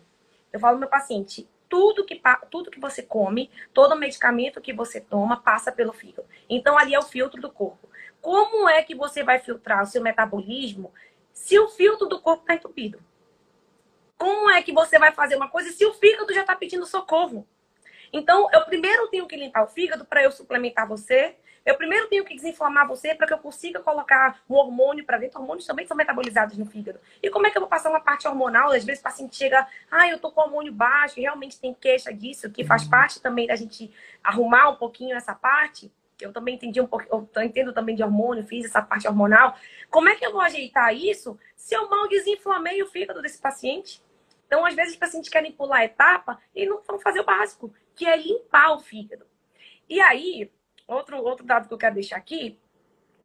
Eu falo ao meu paciente, tudo que, tudo que você come, todo medicamento que você toma passa pelo fígado. Então, ali é o filtro do corpo. Como é que você vai filtrar o seu metabolismo se o filtro do corpo está entupido? Como é que você vai fazer uma coisa se o fígado já está pedindo socorro? Então, eu primeiro tenho que limpar o fígado para eu suplementar você, eu primeiro tenho que desinflamar você para que eu consiga colocar um hormônio para dentro. Hormônios também são metabolizados no fígado. E como é que eu vou passar uma parte hormonal? Às vezes o paciente chega, ah, eu tô com hormônio baixo, realmente tem queixa disso, que faz uhum. parte também da gente arrumar um pouquinho essa parte. Eu também entendi um pouco, eu entendo também de hormônio, fiz essa parte hormonal. Como é que eu vou ajeitar isso se eu mal desinflamei o fígado desse paciente? Então, às vezes, os pacientes querem pular a etapa e não vão fazer o básico, que é limpar o fígado. E aí, outro, outro dado que eu quero deixar aqui,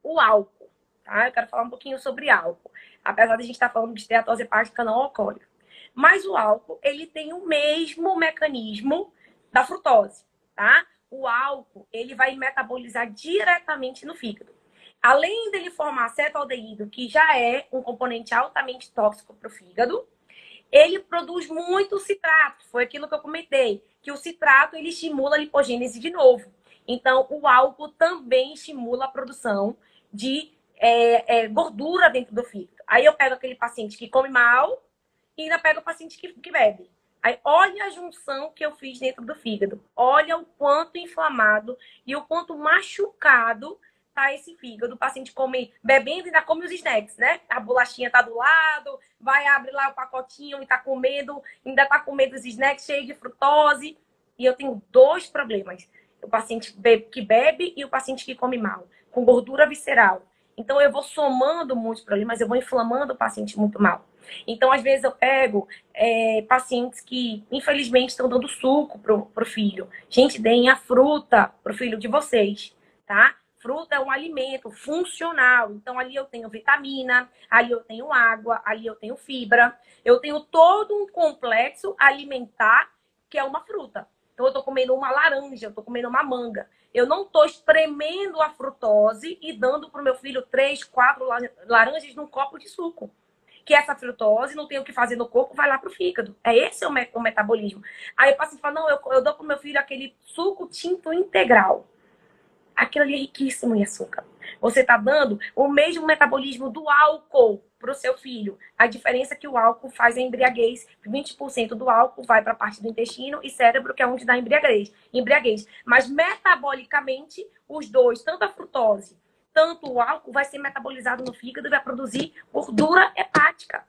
o álcool. Tá? Eu quero falar um pouquinho sobre álcool. Apesar de a gente estar tá falando de esteatose hepática não alcoólica. Mas o álcool, ele tem o mesmo mecanismo da frutose, tá? O álcool, ele vai metabolizar diretamente no fígado. Além dele formar acetaldeído, que já é um componente altamente tóxico para o fígado, ele produz muito citrato. Foi aquilo que eu comentei, que o citrato ele estimula a lipogênese de novo. Então, o álcool também estimula a produção de é, é, gordura dentro do fígado. Aí eu pego aquele paciente que come mal e ainda pego o paciente que, que bebe. Aí olha a junção que eu fiz dentro do fígado. Olha o quanto inflamado e o quanto machucado tá esse fígado. O paciente come bebendo e ainda come os snacks, né? A bolachinha tá do lado, vai abrir lá o pacotinho e tá comendo, ainda tá comendo os snacks cheios de frutose. E eu tenho dois problemas o paciente que bebe e o paciente que come mal, com gordura visceral. Então, eu vou somando muitos problemas, eu vou inflamando o paciente muito mal. Então, às vezes, eu pego é, pacientes que, infelizmente, estão dando suco pro, pro filho. Gente, deem a fruta pro filho de vocês, tá? Fruta é um alimento funcional. Então, ali eu tenho vitamina, ali eu tenho água, ali eu tenho fibra. Eu tenho todo um complexo alimentar que é uma fruta. Então, eu estou comendo uma laranja, eu estou comendo uma manga. Eu não estou espremendo a frutose e dando para o meu filho três, quatro laranjas num copo de suco. Que essa frutose não tem o que fazer no corpo, vai lá para o fígado. É esse o, o metabolismo. Aí o paciente fala, não, eu, eu dou para o meu filho aquele suco tinto integral. Aquilo ali é riquíssimo em açúcar. Você está dando o mesmo metabolismo do álcool para o seu filho. A diferença é que o álcool faz a embriaguez. 20% do álcool vai para a parte do intestino e cérebro, que é onde dá embriaguez. embriaguez. Mas metabolicamente, os dois, tanto a frutose, tanto o álcool, vai ser metabolizado no fígado e vai produzir gordura hepática.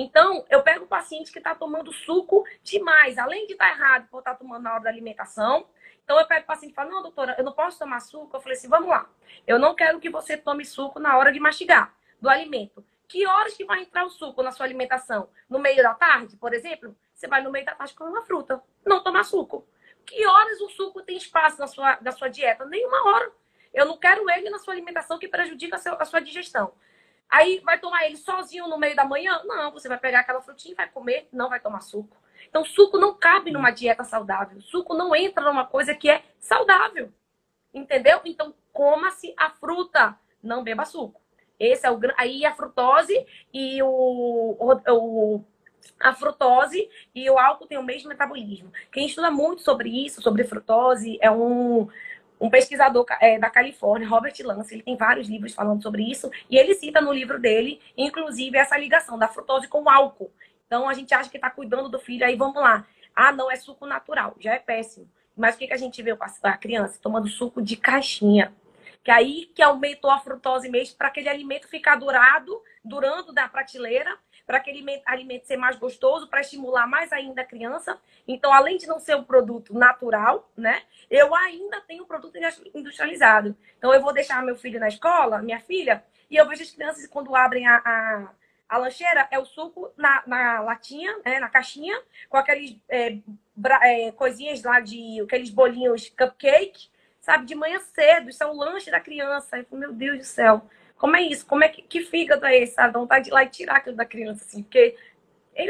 Então, eu pego o paciente que está tomando suco demais, além de estar tá errado por estar tá tomando na hora da alimentação. Então, eu pego o paciente e falo: Não, doutora, eu não posso tomar suco. Eu falei assim: Vamos lá. Eu não quero que você tome suco na hora de mastigar do alimento. Que horas que vai entrar o suco na sua alimentação? No meio da tarde, por exemplo? Você vai no meio da tarde comer uma fruta, não tomar suco. Que horas o suco tem espaço na sua, na sua dieta? Nenhuma hora. Eu não quero ele na sua alimentação que prejudica a, seu, a sua digestão. Aí vai tomar ele sozinho no meio da manhã? Não, você vai pegar aquela frutinha e vai comer, não vai tomar suco. Então, suco não cabe numa dieta saudável. Suco não entra numa coisa que é saudável. Entendeu? Então, coma-se a fruta, não beba suco. Esse é o aí a frutose e o, o, a frutose e o álcool têm o mesmo metabolismo. Quem estuda muito sobre isso, sobre frutose, é um um pesquisador é, da Califórnia, Robert Lance, ele tem vários livros falando sobre isso, e ele cita no livro dele, inclusive, essa ligação da frutose com o álcool. Então, a gente acha que está cuidando do filho, aí vamos lá. Ah, não, é suco natural, já é péssimo. Mas o que, que a gente vê a criança tomando suco de caixinha? Que aí que aumentou a frutose mesmo para aquele alimento ficar durado, durando da prateleira, para aquele alimento ser mais gostoso, para estimular mais ainda a criança. Então, além de não ser um produto natural, né? Eu ainda tenho um produto industrializado. Então, eu vou deixar meu filho na escola, minha filha, e eu vejo as crianças quando abrem a, a, a lancheira, é o suco na, na latinha, né, na caixinha, com aqueles é, bra, é, coisinhas lá de aqueles bolinhos cupcake, sabe, de manhã cedo. Isso é o lanche da criança. Eu falo, meu Deus do céu. Como é isso? Como é que, que fígado é esse? A vontade de ir lá e tirar aquilo da criança, assim, porque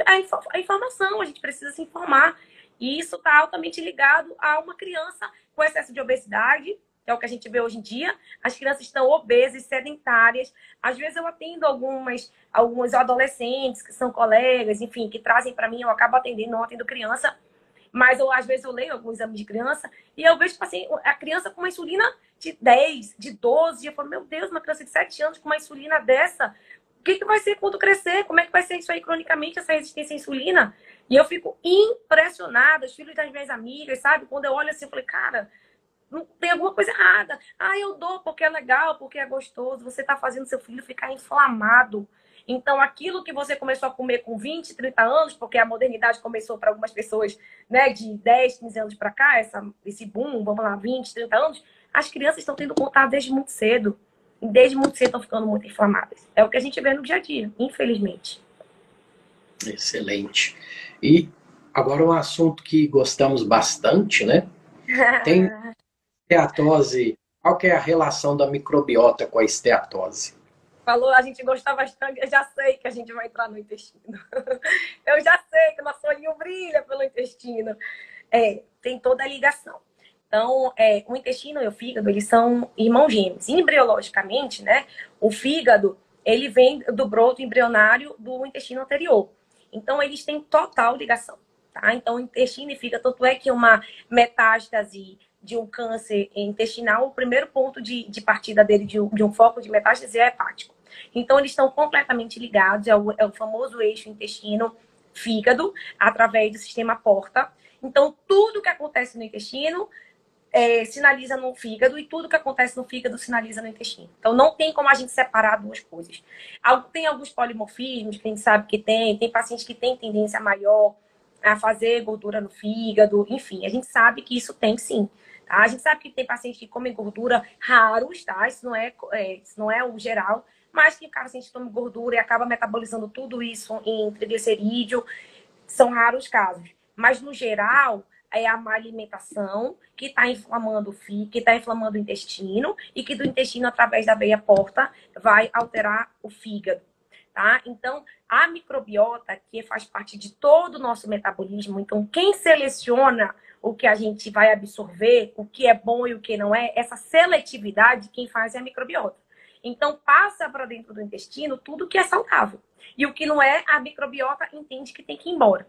a, informação, a gente precisa se informar. E isso está altamente ligado a uma criança com excesso de obesidade, que é o que a gente vê hoje em dia. As crianças estão obesas, sedentárias. Às vezes eu atendo algumas, alguns adolescentes que são colegas, enfim, que trazem para mim, eu acabo atendendo, não atendo criança, mas eu, às vezes eu leio alguns exames de criança e eu vejo, tipo assim, a criança com uma insulina de 10, de 12. Eu falo, meu Deus, uma criança de 7 anos com uma insulina dessa, o que, que vai ser quando crescer? Como é que vai ser isso aí cronicamente, essa resistência à insulina? E eu fico impressionada, os filhos das minhas amigas, sabe? Quando eu olho assim, eu falei, cara, não tem alguma coisa errada. Ah, eu dou porque é legal, porque é gostoso. Você está fazendo seu filho ficar inflamado. Então, aquilo que você começou a comer com 20, 30 anos, porque a modernidade começou para algumas pessoas né, de 10, 15 anos para cá, essa, esse boom, vamos lá, 20, 30 anos, as crianças estão tendo contato desde muito cedo. E desde muito cedo estão ficando muito inflamadas. É o que a gente vê no dia a dia, infelizmente. Excelente. E agora um assunto que gostamos bastante, né? Tem esteatose. Qual que é a relação da microbiota com a esteatose? falou, a gente gosta bastante, eu já sei que a gente vai entrar no intestino. eu já sei que o nosso olhinho brilha pelo intestino. É, tem toda a ligação. Então, é, o intestino e o fígado, eles são irmãos gêmeos. Embriologicamente, né, o fígado, ele vem do broto embrionário do intestino anterior. Então, eles têm total ligação, tá? Então, intestino e fígado, tanto é que uma metástase de um câncer intestinal, o primeiro ponto de, de partida dele, de um, de um foco de metástase, é hepático. Então, eles estão completamente ligados, é o, é o famoso eixo intestino-fígado, através do sistema porta. Então, tudo que acontece no intestino é, sinaliza no fígado e tudo que acontece no fígado sinaliza no intestino. Então, não tem como a gente separar duas coisas. Tem alguns polimorfismos que a gente sabe que tem, tem pacientes que têm tendência maior a fazer gordura no fígado, enfim, a gente sabe que isso tem sim. A gente sabe que tem pacientes que comem gordura raros, tá? Isso não é, é isso não é o geral, mas que o paciente toma gordura e acaba metabolizando tudo isso em triglicerídeo, são raros casos. Mas, no geral, é a má alimentação que está inflamando o fígado, que está inflamando o intestino e que do intestino, através da veia porta, vai alterar o fígado. Tá? Então, a microbiota, que faz parte de todo o nosso metabolismo, então, quem seleciona o que a gente vai absorver, o que é bom e o que não é, essa seletividade, quem faz é a microbiota. Então, passa para dentro do intestino tudo que é saudável. E o que não é, a microbiota entende que tem que ir embora.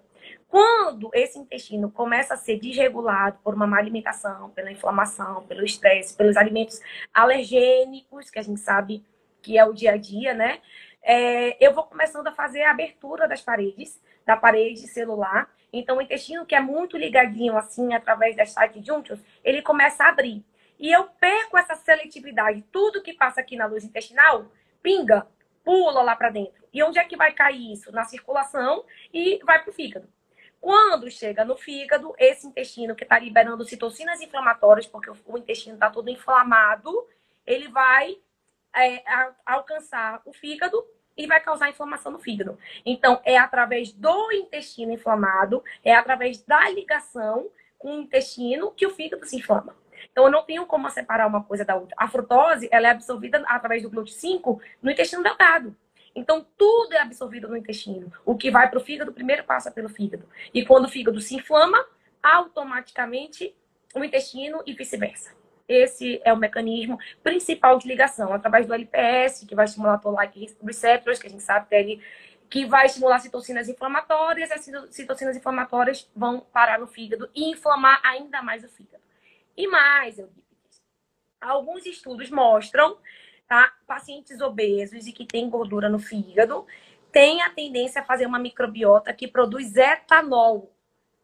Quando esse intestino começa a ser desregulado por uma má alimentação, pela inflamação, pelo estresse, pelos alimentos alergênicos, que a gente sabe que é o dia a dia, né? É, eu vou começando a fazer a abertura das paredes, da parede celular. Então, o intestino, que é muito ligadinho assim, através das side junctions, ele começa a abrir e eu perco essa seletividade, tudo que passa aqui na luz intestinal, pinga, pula lá para dentro. E onde é que vai cair isso? Na circulação e vai para o fígado. Quando chega no fígado, esse intestino que está liberando citocinas inflamatórias, porque o intestino está todo inflamado, ele vai é, alcançar o fígado e vai causar inflamação no fígado. Então, é através do intestino inflamado, é através da ligação com o intestino que o fígado se inflama. Então, eu não tenho como separar uma coisa da outra. A frutose, ela é absorvida através do GLUT5 no intestino delgado. Então, tudo é absorvido no intestino. O que vai para o fígado, primeiro passa pelo fígado. E quando o fígado se inflama, automaticamente o intestino e vice-versa. Esse é o mecanismo principal de ligação, através do LPS, que vai estimular Toll-like receptors, que a gente sabe que, ele, que vai estimular citocinas inflamatórias, e as citocinas inflamatórias vão parar no fígado e inflamar ainda mais o fígado. E mais, eu digo, alguns estudos mostram, tá? Pacientes obesos e que têm gordura no fígado têm a tendência a fazer uma microbiota que produz etanol,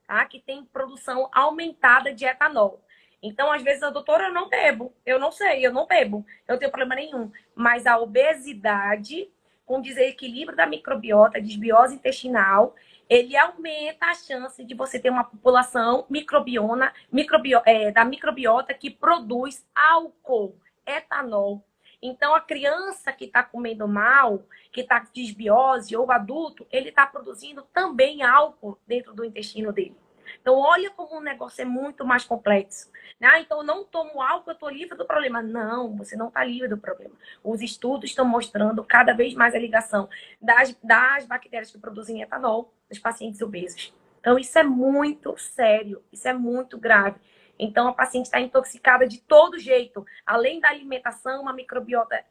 tá? Que tem produção aumentada de etanol. Então, às vezes, a doutora, eu não bebo. Eu não sei, eu não bebo. Eu não tenho problema nenhum. Mas a obesidade, com desequilíbrio da microbiota, desbiose intestinal, ele aumenta a chance de você ter uma população microbiona, microbio, é, da microbiota que produz álcool, etanol. Então, a criança que está comendo mal, que está desbiose, ou adulto, ele está produzindo também álcool dentro do intestino dele. Então, olha como o negócio é muito mais complexo. Ah, então eu não tomo álcool, eu estou livre do problema. Não, você não está livre do problema. Os estudos estão mostrando cada vez mais a ligação das, das bactérias que produzem etanol nos pacientes obesos. Então, isso é muito sério, isso é muito grave. Então, a paciente está intoxicada de todo jeito. Além da alimentação, uma microbiota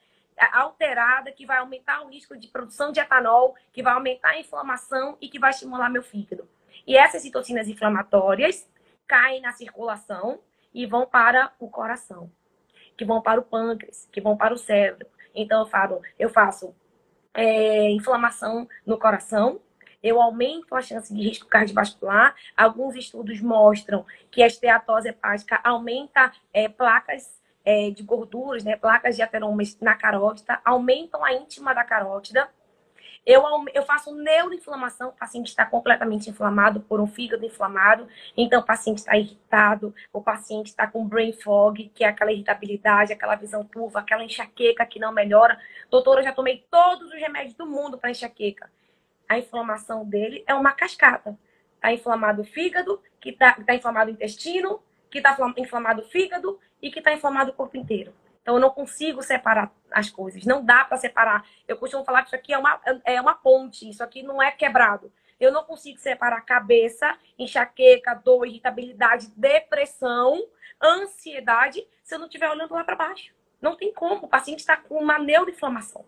alterada que vai aumentar o risco de produção de etanol, que vai aumentar a inflamação e que vai estimular meu fígado. E essas citocinas inflamatórias caem na circulação e vão para o coração, que vão para o pâncreas, que vão para o cérebro. Então eu falo, eu faço é, inflamação no coração, eu aumento a chance de risco cardiovascular. Alguns estudos mostram que a esteatose hepática aumenta é, placas é, de gorduras, né, placas de ateromas na carótida, aumentam a íntima da carótida eu, eu faço neuroinflamação, o paciente está completamente inflamado por um fígado inflamado, então o paciente está irritado, o paciente está com brain fog, que é aquela irritabilidade, aquela visão turva, aquela enxaqueca que não melhora. Doutora, eu já tomei todos os remédios do mundo para enxaqueca. A inflamação dele é uma cascata. Está inflamado o fígado, que está tá inflamado o intestino, que está inflamado o fígado e que está inflamado o corpo inteiro. Então, eu não consigo separar as coisas. Não dá para separar. Eu costumo falar que isso aqui é uma, é uma ponte, isso aqui não é quebrado. Eu não consigo separar cabeça, enxaqueca, dor, irritabilidade, depressão, ansiedade, se eu não estiver olhando lá para baixo. Não tem como. O paciente está com uma neuroinflamação.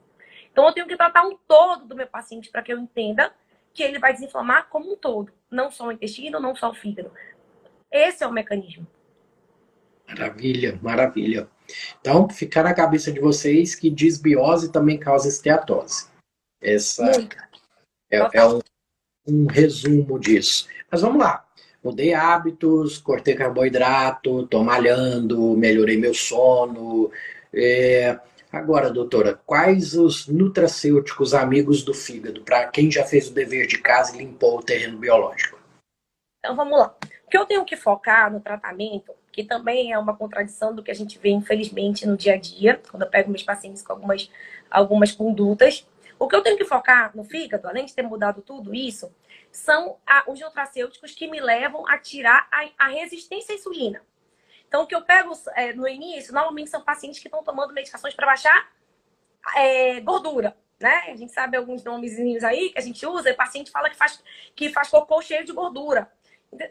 Então, eu tenho que tratar um todo do meu paciente para que eu entenda que ele vai desinflamar como um todo. Não só o intestino, não só o fígado. Esse é o mecanismo. Maravilha, maravilha. Então, ficar na cabeça de vocês que disbiose também causa esteatose. Essa é, é um, um, resumo disso. Mas vamos lá. Mudei hábitos, cortei carboidrato, tô malhando, melhorei meu sono. É... Agora, doutora, quais os nutracêuticos amigos do fígado, para quem já fez o dever de casa e limpou o terreno biológico? Então, vamos lá. O que eu tenho que focar no tratamento que também é uma contradição do que a gente vê, infelizmente, no dia a dia, quando eu pego meus pacientes com algumas, algumas condutas. O que eu tenho que focar no fígado, além de ter mudado tudo isso, são a, os nutracêuticos que me levam a tirar a, a resistência à insulina. Então, o que eu pego é, no início, normalmente são pacientes que estão tomando medicações para baixar é, gordura, né? A gente sabe alguns nomezinhos aí que a gente usa, e o paciente fala que faz, que faz cocô cheio de gordura.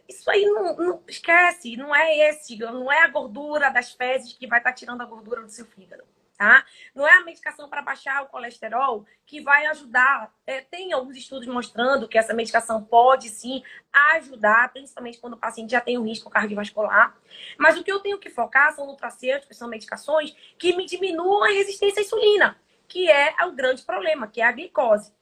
Isso aí não, não, esquece, não é esse, não é a gordura das fezes que vai estar tá tirando a gordura do seu fígado. Tá? Não é a medicação para baixar o colesterol que vai ajudar. É, tem alguns estudos mostrando que essa medicação pode sim ajudar, principalmente quando o paciente já tem um risco cardiovascular. Mas o que eu tenho que focar são nutracêuticos, são medicações que me diminuam a resistência à insulina, que é o grande problema, que é a glicose.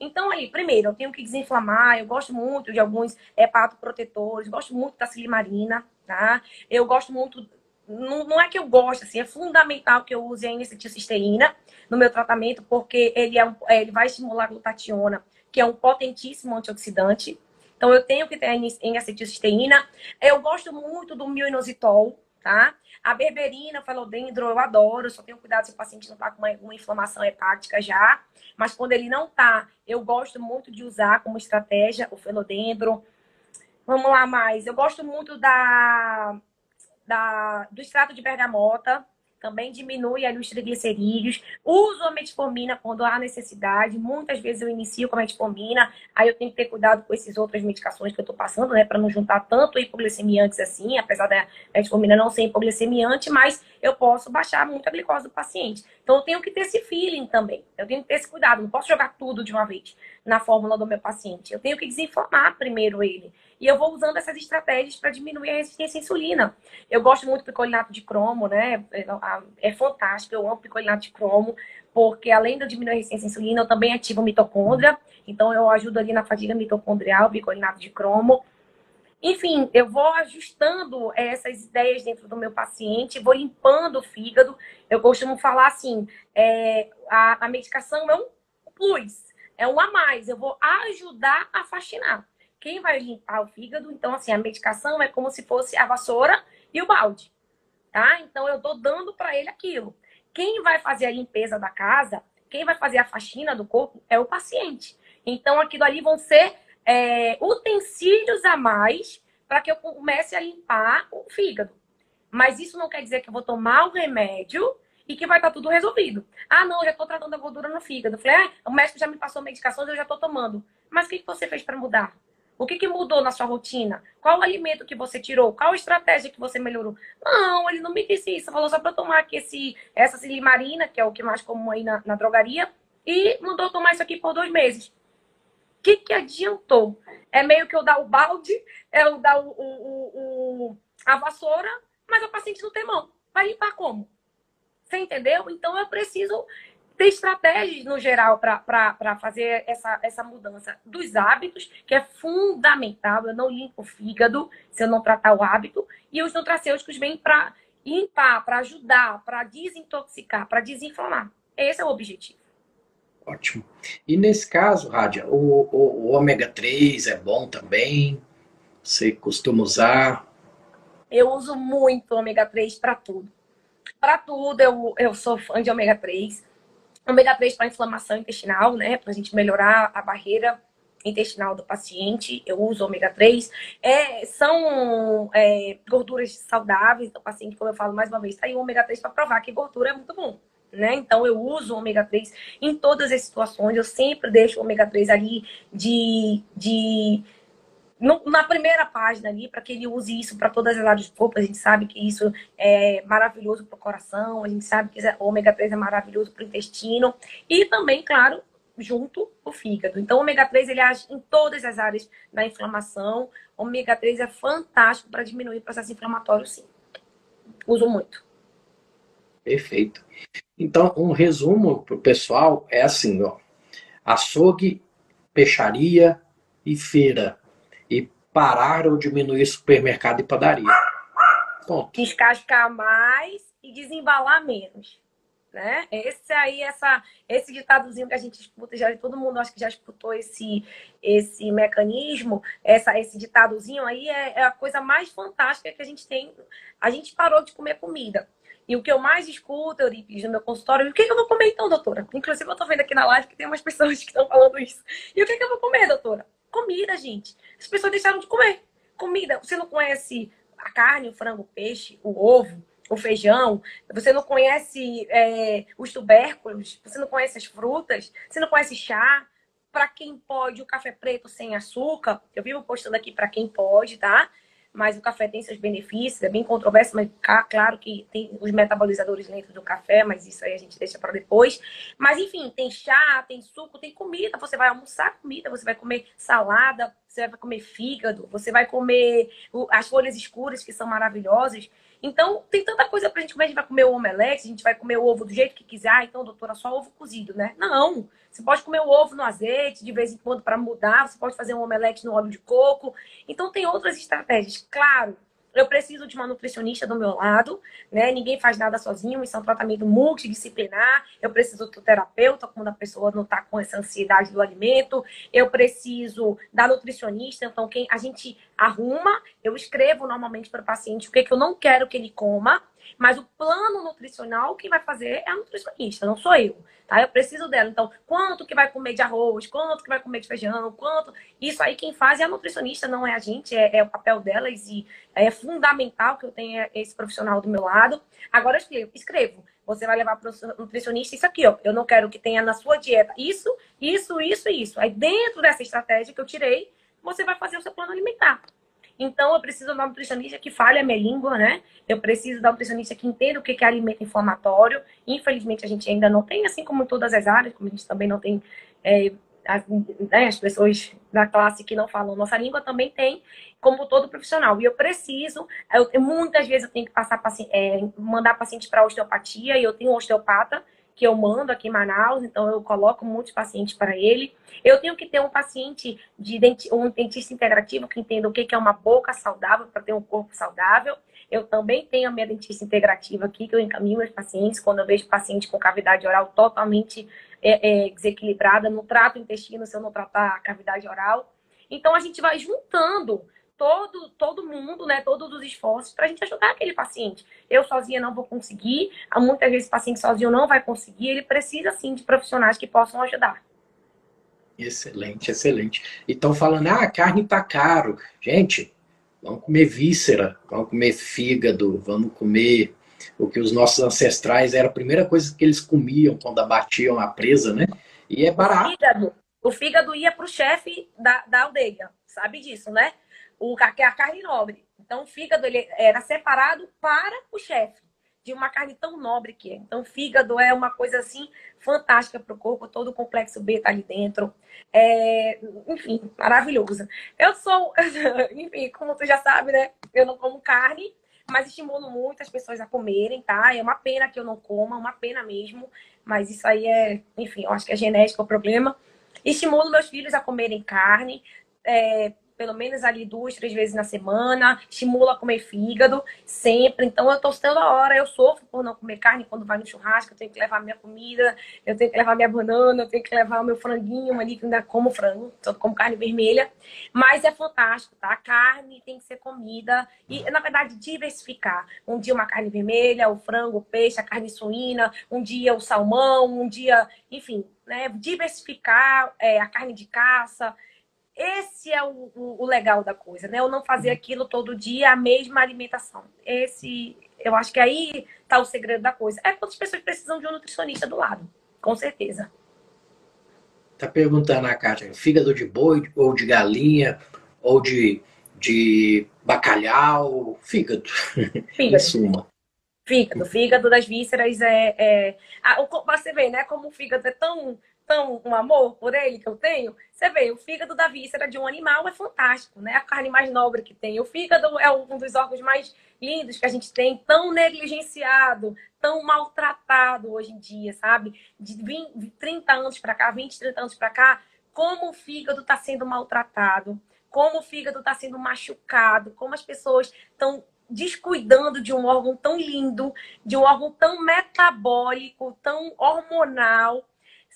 Então, aí, primeiro, eu tenho que desinflamar. Eu gosto muito de alguns hepatoprotetores, gosto muito da silimarina, tá? Eu gosto muito. Não, não é que eu gosto, assim, é fundamental que eu use a N-acetilcisteína no meu tratamento, porque ele, é um, é, ele vai estimular a glutationa, que é um potentíssimo antioxidante. Então, eu tenho que ter a N-acetilcisteína. Eu gosto muito do mioinositol, tá? A berberina, falodendro, eu adoro, só tenho cuidado se o paciente não está com uma, uma, inflamação hepática já. Mas quando ele não está, eu gosto muito de usar como estratégia o felodendro. Vamos lá mais. Eu gosto muito da, da, do extrato de bergamota, também diminui ali os triglicerídeos. Uso a metformina quando há necessidade. Muitas vezes eu inicio com a metformina, aí eu tenho que ter cuidado com essas outras medicações que eu estou passando, né, para não juntar tanto hipoglicemiantes assim, apesar da metformina não ser hipoglicemiante, mas eu posso baixar muito a glicose do paciente. Então eu tenho que ter esse feeling também. Eu tenho que ter esse cuidado. Não posso jogar tudo de uma vez na fórmula do meu paciente. Eu tenho que desinflamar primeiro ele. E eu vou usando essas estratégias para diminuir a resistência à insulina. Eu gosto muito do picolinato de cromo, né? É, é fantástico, eu amo picolinato de cromo, porque além de eu diminuir a resistência à insulina, eu também ativo a mitocôndria. Então eu ajudo ali na fadiga mitocondrial, picolinato de cromo. Enfim, eu vou ajustando essas ideias dentro do meu paciente, vou limpando o fígado. Eu costumo falar assim: é, a, a medicação é um plus, é um a mais. Eu vou ajudar a faxinar quem vai limpar o fígado. Então, assim, a medicação é como se fosse a vassoura e o balde, tá? Então, eu tô dando para ele aquilo. Quem vai fazer a limpeza da casa, quem vai fazer a faxina do corpo é o paciente. Então, aquilo ali vão ser é, utensílios a mais para que eu comece a limpar o fígado. Mas isso não quer dizer que eu vou tomar o remédio e que vai estar tá tudo resolvido. Ah, não, já estou tratando a gordura no fígado. Falei, ah, o médico já me passou medicações, eu já estou tomando. Mas o que, que você fez para mudar? O que, que mudou na sua rotina? Qual alimento que você tirou? Qual estratégia que você melhorou? Não, ele não me disse isso. Falou só para tomar aqui esse, essa silimarina, que é o que mais comum aí na, na drogaria, e mandou tomar isso aqui por dois meses. O que, que adiantou? É meio que eu dar o balde, é eu dar o, o, o, a vassoura, mas o paciente não tem mão. Vai limpar como? Você entendeu? Então eu preciso ter estratégias no geral para fazer essa, essa mudança dos hábitos, que é fundamental. Eu não limpo o fígado se eu não tratar o hábito. E os nutracêuticos vêm para limpar, para ajudar, para desintoxicar, para desinflamar. Esse é o objetivo. Ótimo. E nesse caso, Rádia, o, o, o ômega 3 é bom também? Você costuma usar? Eu uso muito ômega 3 para tudo. Para tudo, eu, eu sou fã de ômega 3 ômega 3 para inflamação intestinal, né? Para a gente melhorar a barreira intestinal do paciente. Eu uso ômega 3. É, são é, gorduras saudáveis do paciente, como eu falo mais uma vez, tá aí o ômega 3 para provar que gordura é muito bom. Né? Então eu uso o ômega 3 em todas as situações. Eu sempre deixo o ômega 3 ali de, de no, na primeira página ali, para que ele use isso para todas as áreas do corpo. A gente sabe que isso é maravilhoso para o coração, a gente sabe que o ômega 3 é maravilhoso para o intestino e também, claro, junto o fígado. Então, o ômega 3 ele age em todas as áreas da inflamação. O ômega 3 é fantástico para diminuir o processo inflamatório, sim. Uso muito. Perfeito. Então, um resumo para o pessoal é assim, ó. Açougue, peixaria e feira parar ou diminuir supermercado e padaria. Ponto. Descascar mais e desembalar menos. Né? Esse aí, essa, esse ditadozinho que a gente escuta, já, todo mundo acho que já escutou esse, esse mecanismo, essa, esse ditadozinho aí é, é a coisa mais fantástica que a gente tem. A gente parou de comer comida. E o que eu mais escuto, Euripides, no meu consultório, o que, eu vou comer então, doutora? Inclusive, eu tô vendo aqui na live que tem umas pessoas que estão falando isso. E o que eu vou comer, doutora? Comida, gente. As pessoas deixaram de comer. Comida. Você não conhece a carne, o frango, o peixe, o ovo, o feijão. Você não conhece é, os tubérculos. Você não conhece as frutas. Você não conhece chá. Para quem pode, o café preto sem açúcar. Eu vivo postando aqui para quem pode, tá? Mas o café tem seus benefícios, é bem controverso, mas claro que tem os metabolizadores dentro do café, mas isso aí a gente deixa para depois. Mas enfim, tem chá, tem suco, tem comida, você vai almoçar comida, você vai comer salada, você vai comer fígado, você vai comer as folhas escuras que são maravilhosas. Então, tem tanta coisa pra gente comer. A gente vai comer o omelete, a gente vai comer o ovo do jeito que quiser. Ah, então, doutora, só ovo cozido, né? Não. Você pode comer o ovo no azeite de vez em quando para mudar. Você pode fazer um omelete no óleo de coco. Então, tem outras estratégias. Claro, eu preciso de uma nutricionista do meu lado, né? Ninguém faz nada sozinho, isso é um tratamento multidisciplinar. Eu preciso do terapeuta quando a pessoa não está com essa ansiedade do alimento. Eu preciso da nutricionista, então quem a gente arruma, eu escrevo normalmente para o paciente o que, que eu não quero que ele coma. Mas o plano nutricional, quem vai fazer é a nutricionista, não sou eu. Tá? Eu preciso dela. Então, quanto que vai comer de arroz, quanto que vai comer de feijão, quanto. Isso aí quem faz é a nutricionista, não é a gente, é, é o papel delas e é fundamental que eu tenha esse profissional do meu lado. Agora eu escrevo, escrevo. Você vai levar para o nutricionista isso aqui, ó. Eu não quero que tenha na sua dieta isso, isso, isso isso. Aí dentro dessa estratégia que eu tirei, você vai fazer o seu plano alimentar. Então, eu preciso de um nutricionista que fale a minha língua, né? Eu preciso um nutricionista que entenda o que é alimento inflamatório. Infelizmente, a gente ainda não tem, assim como em todas as áreas, como a gente também não tem é, as, né, as, pessoas da classe que não falam nossa língua também tem, como todo profissional. E eu preciso, eu, muitas vezes eu tenho que passar é, mandar paciente para osteopatia e eu tenho um osteopata que eu mando aqui em Manaus, então eu coloco muitos pacientes para ele. Eu tenho que ter um paciente de denti um dentista integrativo que entenda o que é uma boca saudável para ter um corpo saudável. Eu também tenho a minha dentista integrativa aqui, que eu encaminho meus pacientes quando eu vejo paciente com cavidade oral totalmente é, é, desequilibrada, no trato intestino, se eu não tratar a cavidade oral. Então a gente vai juntando todo, todo mundo, né, todos os esforços para a gente ajudar aquele paciente. Eu sozinha não vou conseguir, muitas vezes o paciente sozinho não vai conseguir, ele precisa sim de profissionais que possam ajudar. Excelente, excelente. Então falando, ah, a carne tá caro. Gente, vamos comer víscera, vamos comer fígado, vamos comer o que os nossos ancestrais era a primeira coisa que eles comiam quando abatiam a presa, né? E é barato. O fígado, o fígado ia para o chefe da, da aldeia, sabe disso, né? O, é a carne nobre. Então, o fígado ele era separado para o chefe, de uma carne tão nobre que é. Então, o fígado é uma coisa assim fantástica para o corpo, todo o complexo B está ali dentro. É, enfim, maravilhoso. Eu sou, enfim, como tu já sabe, né? Eu não como carne, mas estimulo muito as pessoas a comerem, tá? É uma pena que eu não coma, uma pena mesmo, mas isso aí é, enfim, eu acho que é genético o problema. Estimulo meus filhos a comerem carne. É, pelo menos ali duas, três vezes na semana, estimula a comer fígado, sempre. Então, eu tô toda hora, eu sofro por não comer carne quando vai no churrasco, eu tenho que levar minha comida, eu tenho que levar minha banana, eu tenho que levar o meu franguinho ali, que ainda como frango, só como carne vermelha. Mas é fantástico, tá? A carne tem que ser comida e, na verdade, diversificar. Um dia uma carne vermelha, o frango, o peixe, a carne suína, um dia o salmão, um dia, enfim, né? Diversificar é, a carne de caça, esse é o, o, o, legal da coisa, né? Eu não fazer aquilo todo dia, a mesma alimentação. Esse, eu acho que aí tá o segredo da coisa. É quando as pessoas precisam de um nutricionista do lado, com certeza. Tá perguntando a Kátia, fígado de boi ou de galinha ou de, de bacalhau, fígado. Fígado. suma. Fígado, fígado das vísceras é, é... Ah, você vê, né? Como o fígado é tão tão um amor por ele que eu tenho, você vê, o fígado da víscera de um animal é fantástico, né? A carne mais nobre que tem. O fígado é um dos órgãos mais lindos que a gente tem, tão negligenciado, tão maltratado hoje em dia, sabe? De 20, 30 anos para cá, 20, 30 anos para cá, como o fígado está sendo maltratado, como o fígado está sendo machucado, como as pessoas estão descuidando de um órgão tão lindo, de um órgão tão metabólico, tão hormonal,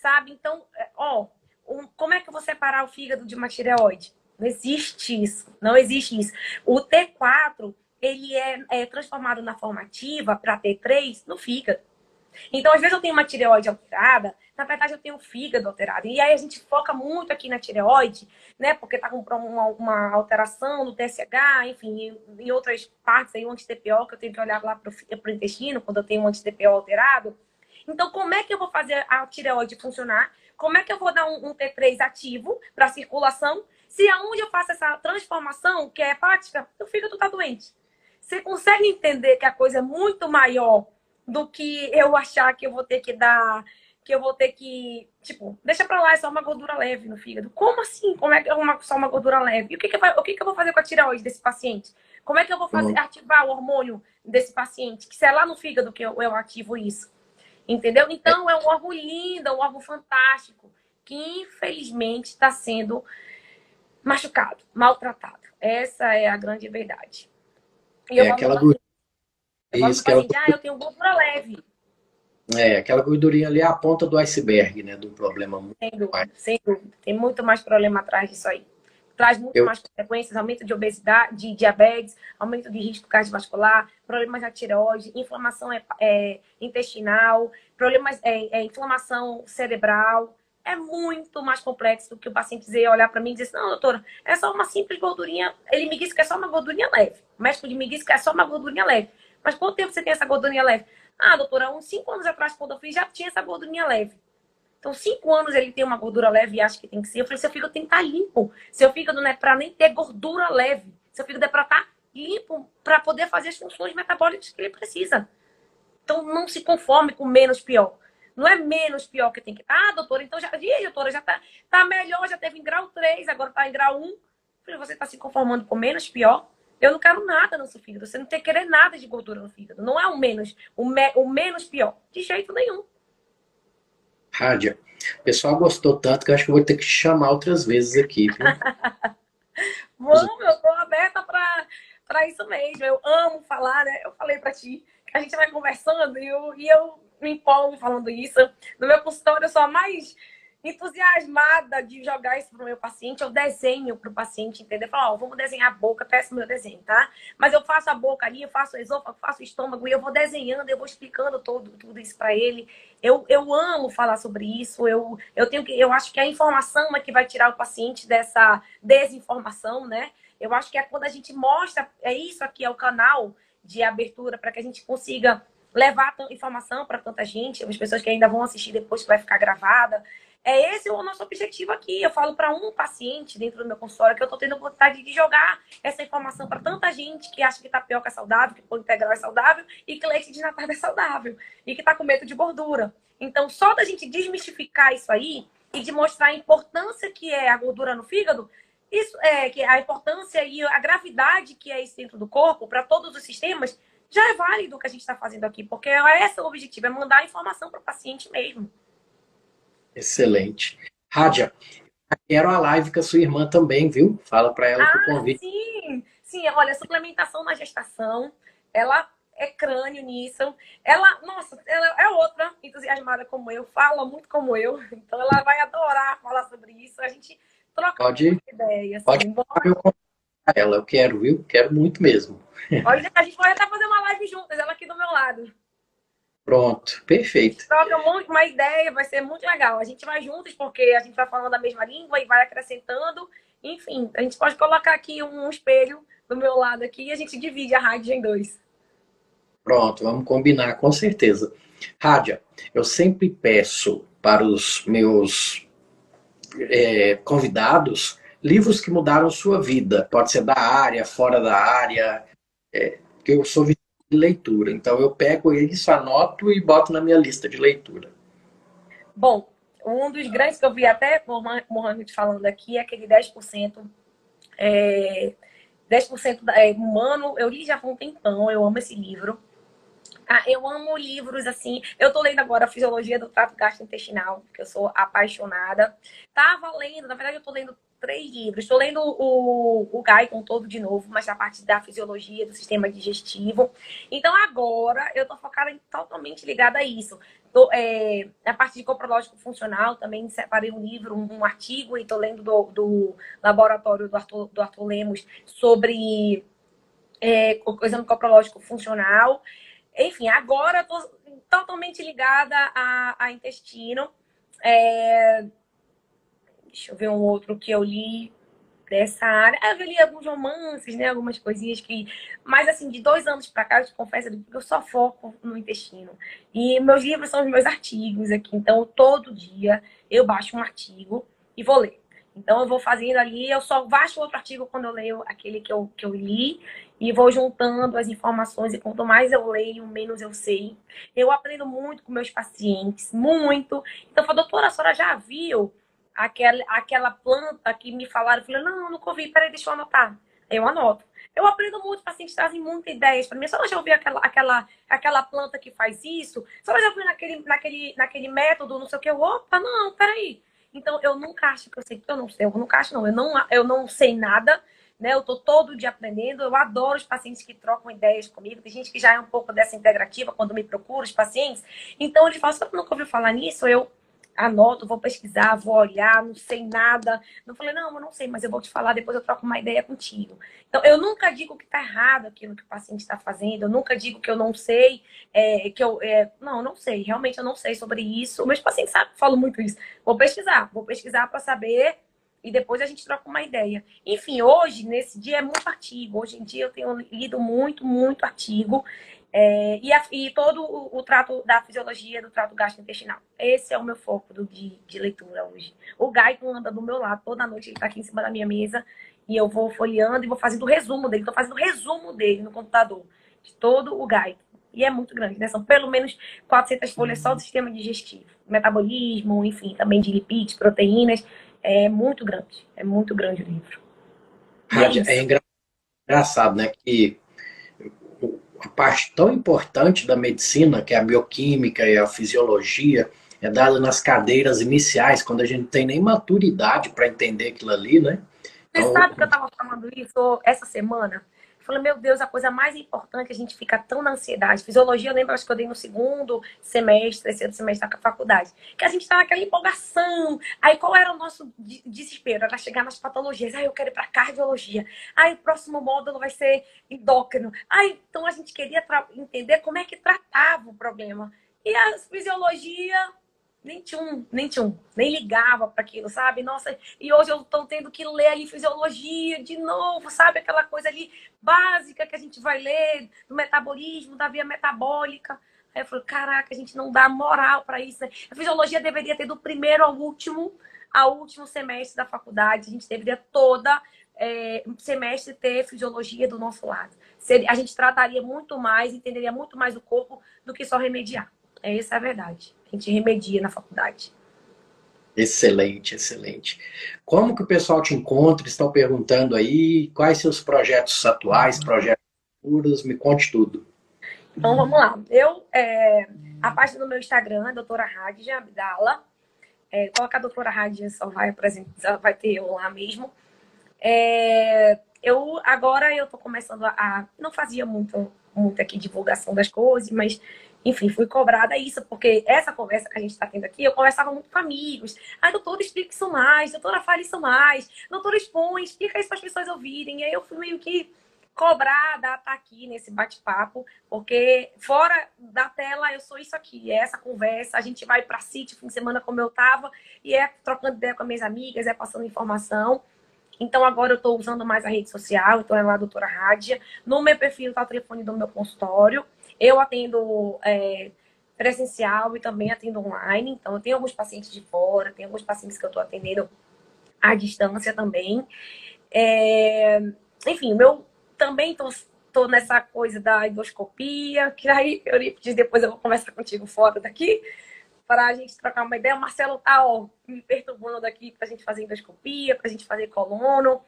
sabe? Então, é, ó, um, como é que eu vou separar o fígado de uma tireoide? Não existe isso. Não existe isso. O T4, ele é, é transformado na formativa para T3 no fígado. Então, às vezes eu tenho uma tireoide alterada, na verdade eu tenho o fígado alterado. E aí a gente foca muito aqui na tireoide, né? Porque tá com uma, uma alteração no TSH, enfim, em outras partes aí, o anti-TPO, que eu tenho que olhar lá pro, pro intestino, quando eu tenho um anti-TPO alterado. Então, como é que eu vou fazer a tireoide funcionar? Como é que eu vou dar um, um T3 ativo para circulação? Se aonde eu faço essa transformação, que é hepática, o fígado está doente. Você consegue entender que a coisa é muito maior do que eu achar que eu vou ter que dar, que eu vou ter que, tipo, deixa para lá, é só uma gordura leve no fígado. Como assim? Como é que é uma, só uma gordura leve? E o que, que, eu, o que, que eu vou fazer com a tireoide desse paciente? Como é que eu vou fazer, uhum. ativar o hormônio desse paciente? Que se é lá no fígado que eu, eu ativo isso. Entendeu? Então, é um órgão lindo, é um órgão fantástico, que infelizmente está sendo machucado, maltratado. Essa é a grande verdade. E é aquela gordura. Isso, que é ah, eu tenho gordura leve. É, aquela gordurinha ali é a ponta do iceberg, né? Do problema muito sem dúvida, sem dúvida. Tem muito mais problema atrás disso aí. Traz muito eu... mais consequências, aumento de obesidade, de diabetes, aumento de risco cardiovascular, problemas da tireoide, inflamação é, é, intestinal, problemas, é, é, inflamação cerebral. É muito mais complexo do que o paciente dizer, olhar para mim e dizer assim, não, doutora, é só uma simples gordurinha. Ele me disse que é só uma gordurinha leve. O médico me disse que é só uma gordurinha leve. Mas quanto tempo você tem essa gordurinha leve? Ah, doutora, uns cinco anos atrás, quando eu fiz, já tinha essa gordurinha leve. Então, cinco anos ele tem uma gordura leve e acha que tem que ser. Eu falei, seu fígado tem que estar tá limpo. Seu fígado não é para nem ter gordura leve. Seu fígado é para estar tá limpo para poder fazer as funções metabólicas que ele precisa. Então, não se conforme com menos pior. Não é menos pior que tem que estar. Ah, doutora, então já. Aí, doutora, já tá, tá melhor, já teve em grau 3, agora tá em grau 1. Eu falei, você está se conformando com menos pior? Eu não quero nada no seu fígado. Você não tem que querer nada de gordura no fígado. Não é o menos, o, me, o menos pior. De jeito nenhum. Rádia, o pessoal gostou tanto que eu acho que eu vou ter que te chamar outras vezes aqui. Vamos, eu tô aberta para isso mesmo. Eu amo falar, né? Eu falei para ti que a gente vai conversando e eu, e eu me empolgo falando isso. No meu consultório, eu sou a mais entusiasmada de jogar isso pro meu paciente, eu desenho pro paciente, entendeu? Eu falo, ó, vamos desenhar a boca, peço o meu desenho, tá? Mas eu faço a boca ali, eu faço o esôfago, faço o estômago, e eu vou desenhando, eu vou explicando todo, tudo isso para ele. Eu, eu amo falar sobre isso, eu, eu tenho que, eu acho que a informação é que vai tirar o paciente dessa desinformação, né? Eu acho que é quando a gente mostra, é isso aqui, é o canal de abertura para que a gente consiga levar informação para tanta gente, as pessoas que ainda vão assistir depois que vai ficar gravada. É esse o nosso objetivo aqui. Eu falo para um paciente dentro do meu consultório que eu estou tendo vontade de jogar essa informação para tanta gente que acha que tapioca é saudável, que pão integral é saudável e que leite de natar é saudável e que está com medo de gordura. Então, só da gente desmistificar isso aí e de mostrar a importância que é a gordura no fígado, isso é que a importância e a gravidade que é isso dentro do corpo para todos os sistemas, já é válido o que a gente está fazendo aqui, porque é esse o objetivo, é mandar a informação para o paciente mesmo. Excelente. Rádia, quero a live com a sua irmã também, viu? Fala para ela que o ah, convite. Sim, sim, olha, suplementação na gestação, ela é crânio nisso. Ela, nossa, ela é outra entusiasmada como eu, fala muito como eu, então ela vai adorar falar sobre isso. A gente troca pode, ideia. Assim, pode eu ela, eu quero, viu? Quero muito mesmo. Olha, a gente pode até fazer uma live juntas, ela aqui do meu lado. Pronto, perfeito. Troca muito uma ideia, vai ser muito legal. A gente vai juntos porque a gente vai falando a mesma língua e vai acrescentando. Enfim, a gente pode colocar aqui um espelho do meu lado aqui e a gente divide a rádio em dois. Pronto, vamos combinar, com certeza. Rádia, eu sempre peço para os meus é, convidados livros que mudaram sua vida. Pode ser da área, fora da área. É, que eu sou leitura. Então eu pego isso, anoto e boto na minha lista de leitura. Bom, um dos grandes que eu vi até o Mohamed falando aqui é aquele 10%. É, 10% é, humano, eu li já há um tempão, eu amo esse livro. Ah, eu amo livros assim. Eu tô lendo agora a Fisiologia do Trato Gastrointestinal, que eu sou apaixonada. Tava lendo, na verdade, eu tô lendo três livros. Estou lendo o, o Gaikon todo de novo, mas a parte da fisiologia do sistema digestivo. Então, agora eu estou focada em, totalmente ligada a isso. Tô, é, a parte de coprológico funcional, também separei um livro, um, um artigo, e estou lendo do, do, laboratório do Arthur, do Arthur Lemos sobre é, o exame coprológico funcional. Enfim, agora estou totalmente ligada a, a intestino. É, Deixa eu ver um outro que eu li dessa área. Ah, eu li alguns romances, né? Algumas coisinhas que. Mas, assim, de dois anos para cá, eu te confesso que eu só foco no intestino. E meus livros são os meus artigos aqui. Então, todo dia eu baixo um artigo e vou ler. Então, eu vou fazendo ali, eu só baixo outro artigo quando eu leio aquele que eu, que eu li e vou juntando as informações. E quanto mais eu leio, menos eu sei. Eu aprendo muito com meus pacientes, muito. Então, eu falo, doutora, a senhora já viu aquela, aquela planta que me falaram, eu falei, não, nunca ouvi, peraí, deixa eu anotar. Eu anoto. Eu aprendo muito, pacientes trazem muitas ideias para mim. Só já ouvi aquela, aquela, aquela planta que faz isso, só já ouvi naquele, naquele, naquele método, não sei o que. Opa, não, peraí. Então, eu nunca acho que eu sei, eu não sei, eu nunca acho, não. Eu não, eu não sei nada, né? Eu tô todo dia aprendendo. Eu adoro os pacientes que trocam ideias comigo. Tem gente que já é um pouco dessa integrativa quando me procura, os pacientes. Então, eles falam, você nunca ouviu falar nisso? Eu anoto, vou pesquisar, vou olhar, não sei nada. Não falei, não, eu não sei, mas eu vou te falar, depois eu troco uma ideia contigo. Então, eu nunca digo que está errado aquilo que o paciente está fazendo, eu nunca digo que eu não sei, é, que eu. É, não, não sei, realmente eu não sei sobre isso. Meus pacientes sabem, falo muito isso. Vou pesquisar, vou pesquisar para saber e depois a gente troca uma ideia. Enfim, hoje, nesse dia, é muito artigo. Hoje em dia eu tenho lido muito, muito artigo. É, e, a, e, todo o, o, trato da fisiologia do trato gastrointestinal. Esse é o meu foco do, de, de leitura hoje. O Gaito anda do meu lado toda noite, ele está aqui em cima da minha mesa e eu vou folheando e vou fazendo o resumo dele. Estou fazendo o resumo dele no computador, de todo o Gaito. E é muito grande, né? São pelo menos 400 folhas só do sistema digestivo. Metabolismo, enfim, também de lipídios, proteínas. É muito grande. É muito grande o livro. É, é engraçado, né? Que parte tão importante da medicina, que é a bioquímica e a fisiologia, é dada nas cadeiras iniciais, quando a gente tem nem maturidade para entender aquilo ali, né? Você então, sabe que eu estava falando isso essa semana? Falei, meu Deus, a coisa mais importante, a gente fica tão na ansiedade. Fisiologia, eu lembro, acho que eu dei no segundo semestre, terceiro semestre da faculdade, que a gente tá naquela empolgação. Aí qual era o nosso desespero? Era chegar nas patologias. Aí eu quero ir para cardiologia. Aí o próximo módulo vai ser endócrino. Aí então a gente queria entender como é que tratava o problema. E a fisiologia nem tinha um, nem tinha um, nem ligava para aquilo, sabe? Nossa, e hoje eu estou tendo que ler ali fisiologia de novo, sabe? Aquela coisa ali básica que a gente vai ler do metabolismo, da via metabólica. Aí eu falei, caraca, a gente não dá moral para isso. Né? A fisiologia deveria ter do primeiro ao último, ao último semestre da faculdade. A gente deveria toda é, semestre ter fisiologia do nosso lado. A gente trataria muito mais, entenderia muito mais o corpo do que só remediar. É essa a verdade. A gente remedia na faculdade. Excelente, excelente. Como que o pessoal te encontra? Estão perguntando aí quais seus projetos atuais, projetos futuros? Me conte tudo. Então vamos lá. Eu, é, a página do meu Instagram é doutora Radja Abdala. É, colocar a doutora Radja só vai apresentar, vai ter eu lá mesmo. É, eu agora eu tô começando a, a, não fazia muito muito aqui divulgação das coisas, mas enfim, fui cobrada isso, porque essa conversa que a gente está tendo aqui, eu conversava muito com amigos. Ai, doutora, explica isso mais, doutora, fale isso mais, doutora, expõe, explica isso para as pessoas ouvirem. E aí eu fui meio que cobrada a estar tá aqui nesse bate-papo, porque fora da tela eu sou isso aqui, é essa conversa, a gente vai para sítio fim de semana como eu tava, e é trocando ideia com as minhas amigas, é passando informação. Então agora eu estou usando mais a rede social, então é lá a doutora Rádia. No meu perfil está o telefone do meu consultório. Eu atendo é, presencial e também atendo online. Então, eu tenho alguns pacientes de fora, tem alguns pacientes que eu estou atendendo à distância também. É, enfim, eu também estou nessa coisa da endoscopia, que aí, Eurípides, depois eu vou conversar contigo fora daqui, para a gente trocar uma ideia. O Marcelo tá ó, me perturbando aqui para a gente fazer endoscopia, para a gente fazer colono.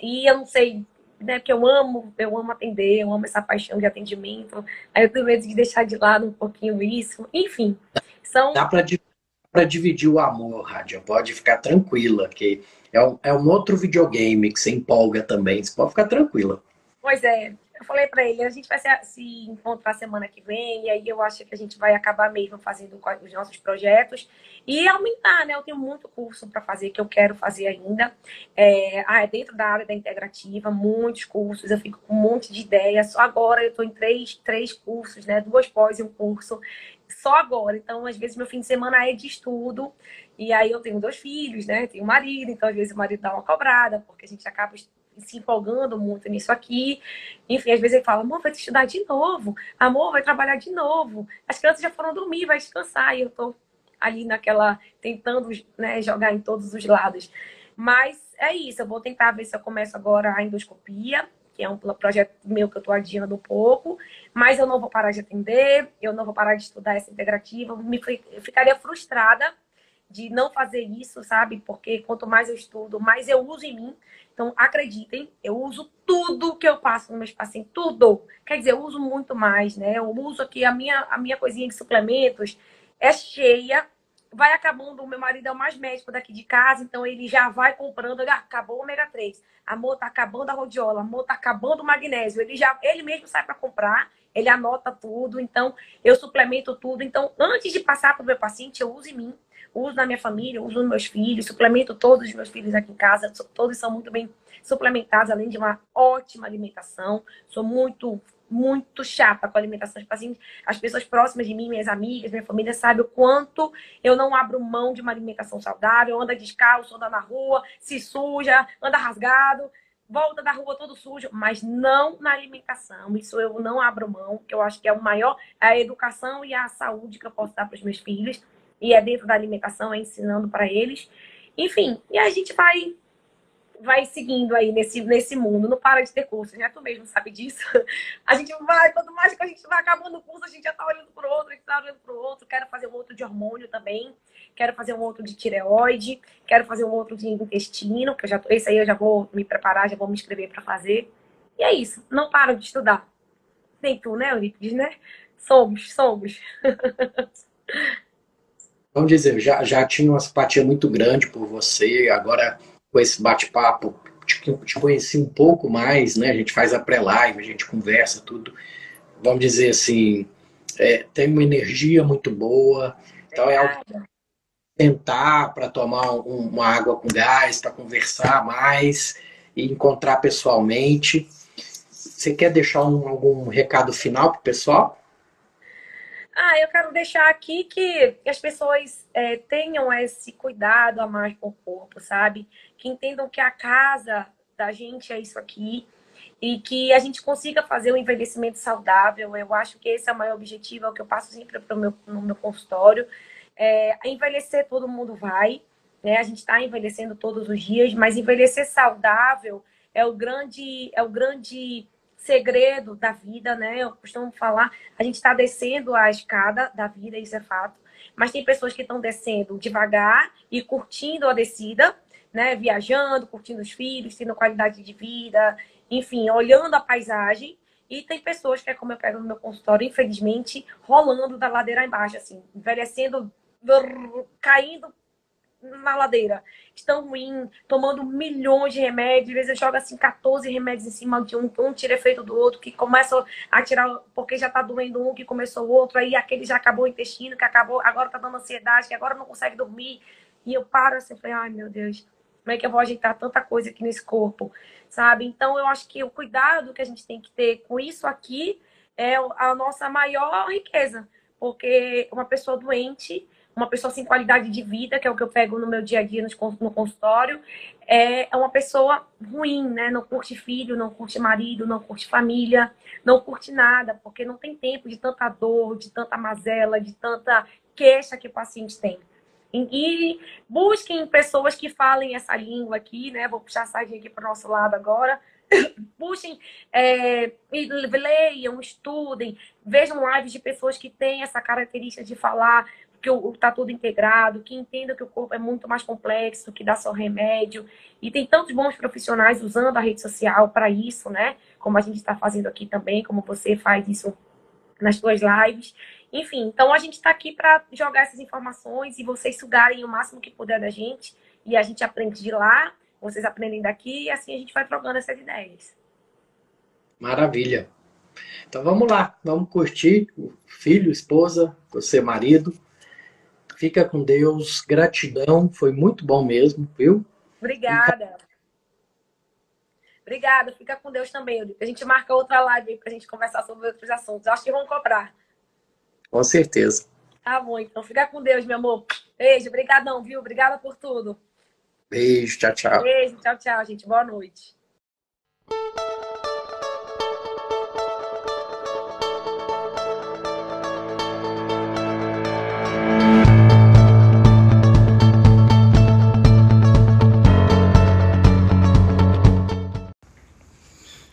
E eu não sei né? Porque eu amo, eu amo atender, eu amo essa paixão de atendimento. Aí eu tenho medo de deixar de lado um pouquinho isso. Enfim, são. Dá para dividir o amor, Rádio. Pode ficar tranquila, que é um, é um outro videogame que você empolga também. Você pode ficar tranquila. Pois é, eu falei para ele, a gente vai se, encontrar semana que vem, e aí eu acho que a gente vai acabar mesmo fazendo os nossos projetos e aumentar, né? Eu tenho muito curso para fazer que eu quero fazer ainda. É, ah, é dentro da área da integrativa, muitos cursos, eu fico com um monte de ideias. Só agora eu estou em três, três cursos, né? Duas pós e um curso. Só agora. Então, às vezes, meu fim de semana é de estudo. E aí eu tenho dois filhos, né? Tenho um marido, então às vezes o marido dá uma cobrada, porque a gente acaba se empolgando muito nisso aqui. Enfim, às vezes ele fala, amor, vai estudar de novo, amor, vai trabalhar de novo. As crianças já foram dormir, vai descansar. E eu tô ali naquela, tentando né, jogar em todos os lados. Mas é isso, eu vou tentar ver se eu começo agora a endoscopia, que é um projeto meu que eu estou adiando um pouco, mas eu não vou parar de atender, eu não vou parar de estudar essa integrativa, me, eu ficaria frustrada de não fazer isso, sabe? Porque quanto mais eu estudo, mais eu uso em mim. Então, acreditem, eu uso tudo que eu passo nos meus pacientes, tudo. Quer dizer, eu uso muito mais, né? Eu uso aqui a minha, a minha coisinha de suplementos, é cheia. Vai acabando, o meu marido é o mais médico daqui de casa, então ele já vai comprando, ele ah, acabou o ômega 3, amor, tá acabando a rodiola, amor, tá acabando o magnésio. Ele já, ele mesmo sai para comprar, ele anota tudo, então eu suplemento tudo. Então, antes de passar para o meu paciente, eu uso em mim uso na minha família, uso nos meus filhos, suplemento todos os meus filhos aqui em casa, todos são muito bem suplementados, além de uma ótima alimentação. Sou muito, muito chata com a alimentação. Tipo assim, as pessoas próximas de mim, minhas amigas, minha família, sabem o quanto eu não abro mão de uma alimentação saudável, anda descalço, anda na rua, se suja, anda rasgado volta da rua todo sujo, mas não na alimentação. Isso eu não abro mão, que eu acho que é o maior, a educação e a saúde que eu posso dar para os meus filhos. E é dentro da alimentação, é ensinando para eles. Enfim, e a gente vai vai seguindo aí nesse, nesse mundo, não para de ter curso, já tu mesmo sabe disso. A gente vai, quanto mais que a gente vai acabando o curso, a gente já tá olhando pro outro, a gente tá olhando pro outro. Quero fazer um outro de hormônio também, quero fazer um outro de tireoide, quero fazer um outro de intestino, que eu já esse aí eu já vou me preparar, já vou me inscrever para fazer. E é isso, não para de estudar. Nem tu, né, Eurípides, né? Somos, somos. Vamos dizer, já, já tinha uma simpatia muito grande por você, agora com esse bate-papo, te, te conheci um pouco mais, né? A gente faz a pré-live, a gente conversa, tudo. Vamos dizer assim, é, tem uma energia muito boa. Então é algo tentar para tomar um, uma água com gás, para conversar mais e encontrar pessoalmente. Você quer deixar um, algum recado final para o pessoal? Ah, eu quero deixar aqui que as pessoas é, tenham esse cuidado a mais com o corpo, sabe? Que entendam que a casa da gente é isso aqui e que a gente consiga fazer um envelhecimento saudável. Eu acho que esse é o maior objetivo, é o que eu passo sempre pro meu, no meu consultório. É, envelhecer todo mundo vai, né? A gente está envelhecendo todos os dias, mas envelhecer saudável é o grande, é o grande segredo da vida, né? Eu costumo falar, a gente está descendo a escada da vida, isso é fato. Mas tem pessoas que estão descendo devagar e curtindo a descida, né? Viajando, curtindo os filhos, tendo qualidade de vida, enfim, olhando a paisagem. E tem pessoas que é como eu pego no meu consultório, infelizmente, rolando da ladeira embaixo, assim, envelhecendo, caindo na ladeira. Estão ruim, tomando milhões de remédios. Às vezes joga assim 14 remédios em cima de um, um tira efeito do outro, que começa a tirar, porque já tá doendo um, que começou o outro, aí aquele já acabou o intestino, que acabou, agora tá dando ansiedade, que agora não consegue dormir. E eu paro assim, falei, ai meu Deus, como é que eu vou ajeitar tanta coisa aqui nesse corpo, sabe? Então eu acho que o cuidado que a gente tem que ter com isso aqui é a nossa maior riqueza, porque uma pessoa doente uma pessoa sem qualidade de vida, que é o que eu pego no meu dia a dia no consultório, é uma pessoa ruim, né? Não curte filho, não curte marido, não curte família, não curte nada, porque não tem tempo de tanta dor, de tanta mazela, de tanta queixa que o paciente tem. E busquem pessoas que falem essa língua aqui, né? Vou puxar a sardinha aqui para o nosso lado agora. Busquem, é, leiam, estudem, vejam lives de pessoas que têm essa característica de falar que está tudo integrado, que entenda que o corpo é muito mais complexo, que dá só remédio. E tem tantos bons profissionais usando a rede social para isso, né? Como a gente está fazendo aqui também, como você faz isso nas suas lives. Enfim, então a gente está aqui para jogar essas informações e vocês sugarem o máximo que puder da gente. E a gente aprende de lá, vocês aprendem daqui, e assim a gente vai trocando essas ideias. Maravilha. Então vamos lá, vamos curtir o filho, esposa, você, marido. Fica com Deus, gratidão, foi muito bom mesmo, viu? Obrigada. Obrigada, fica com Deus também, A gente marca outra live aí pra gente conversar sobre outros assuntos. Acho que vão cobrar. Com certeza. Tá bom, então fica com Deus, meu amor. Beijo, obrigadão, viu? Obrigada por tudo. Beijo, tchau, tchau. Beijo, tchau, tchau, gente. Boa noite.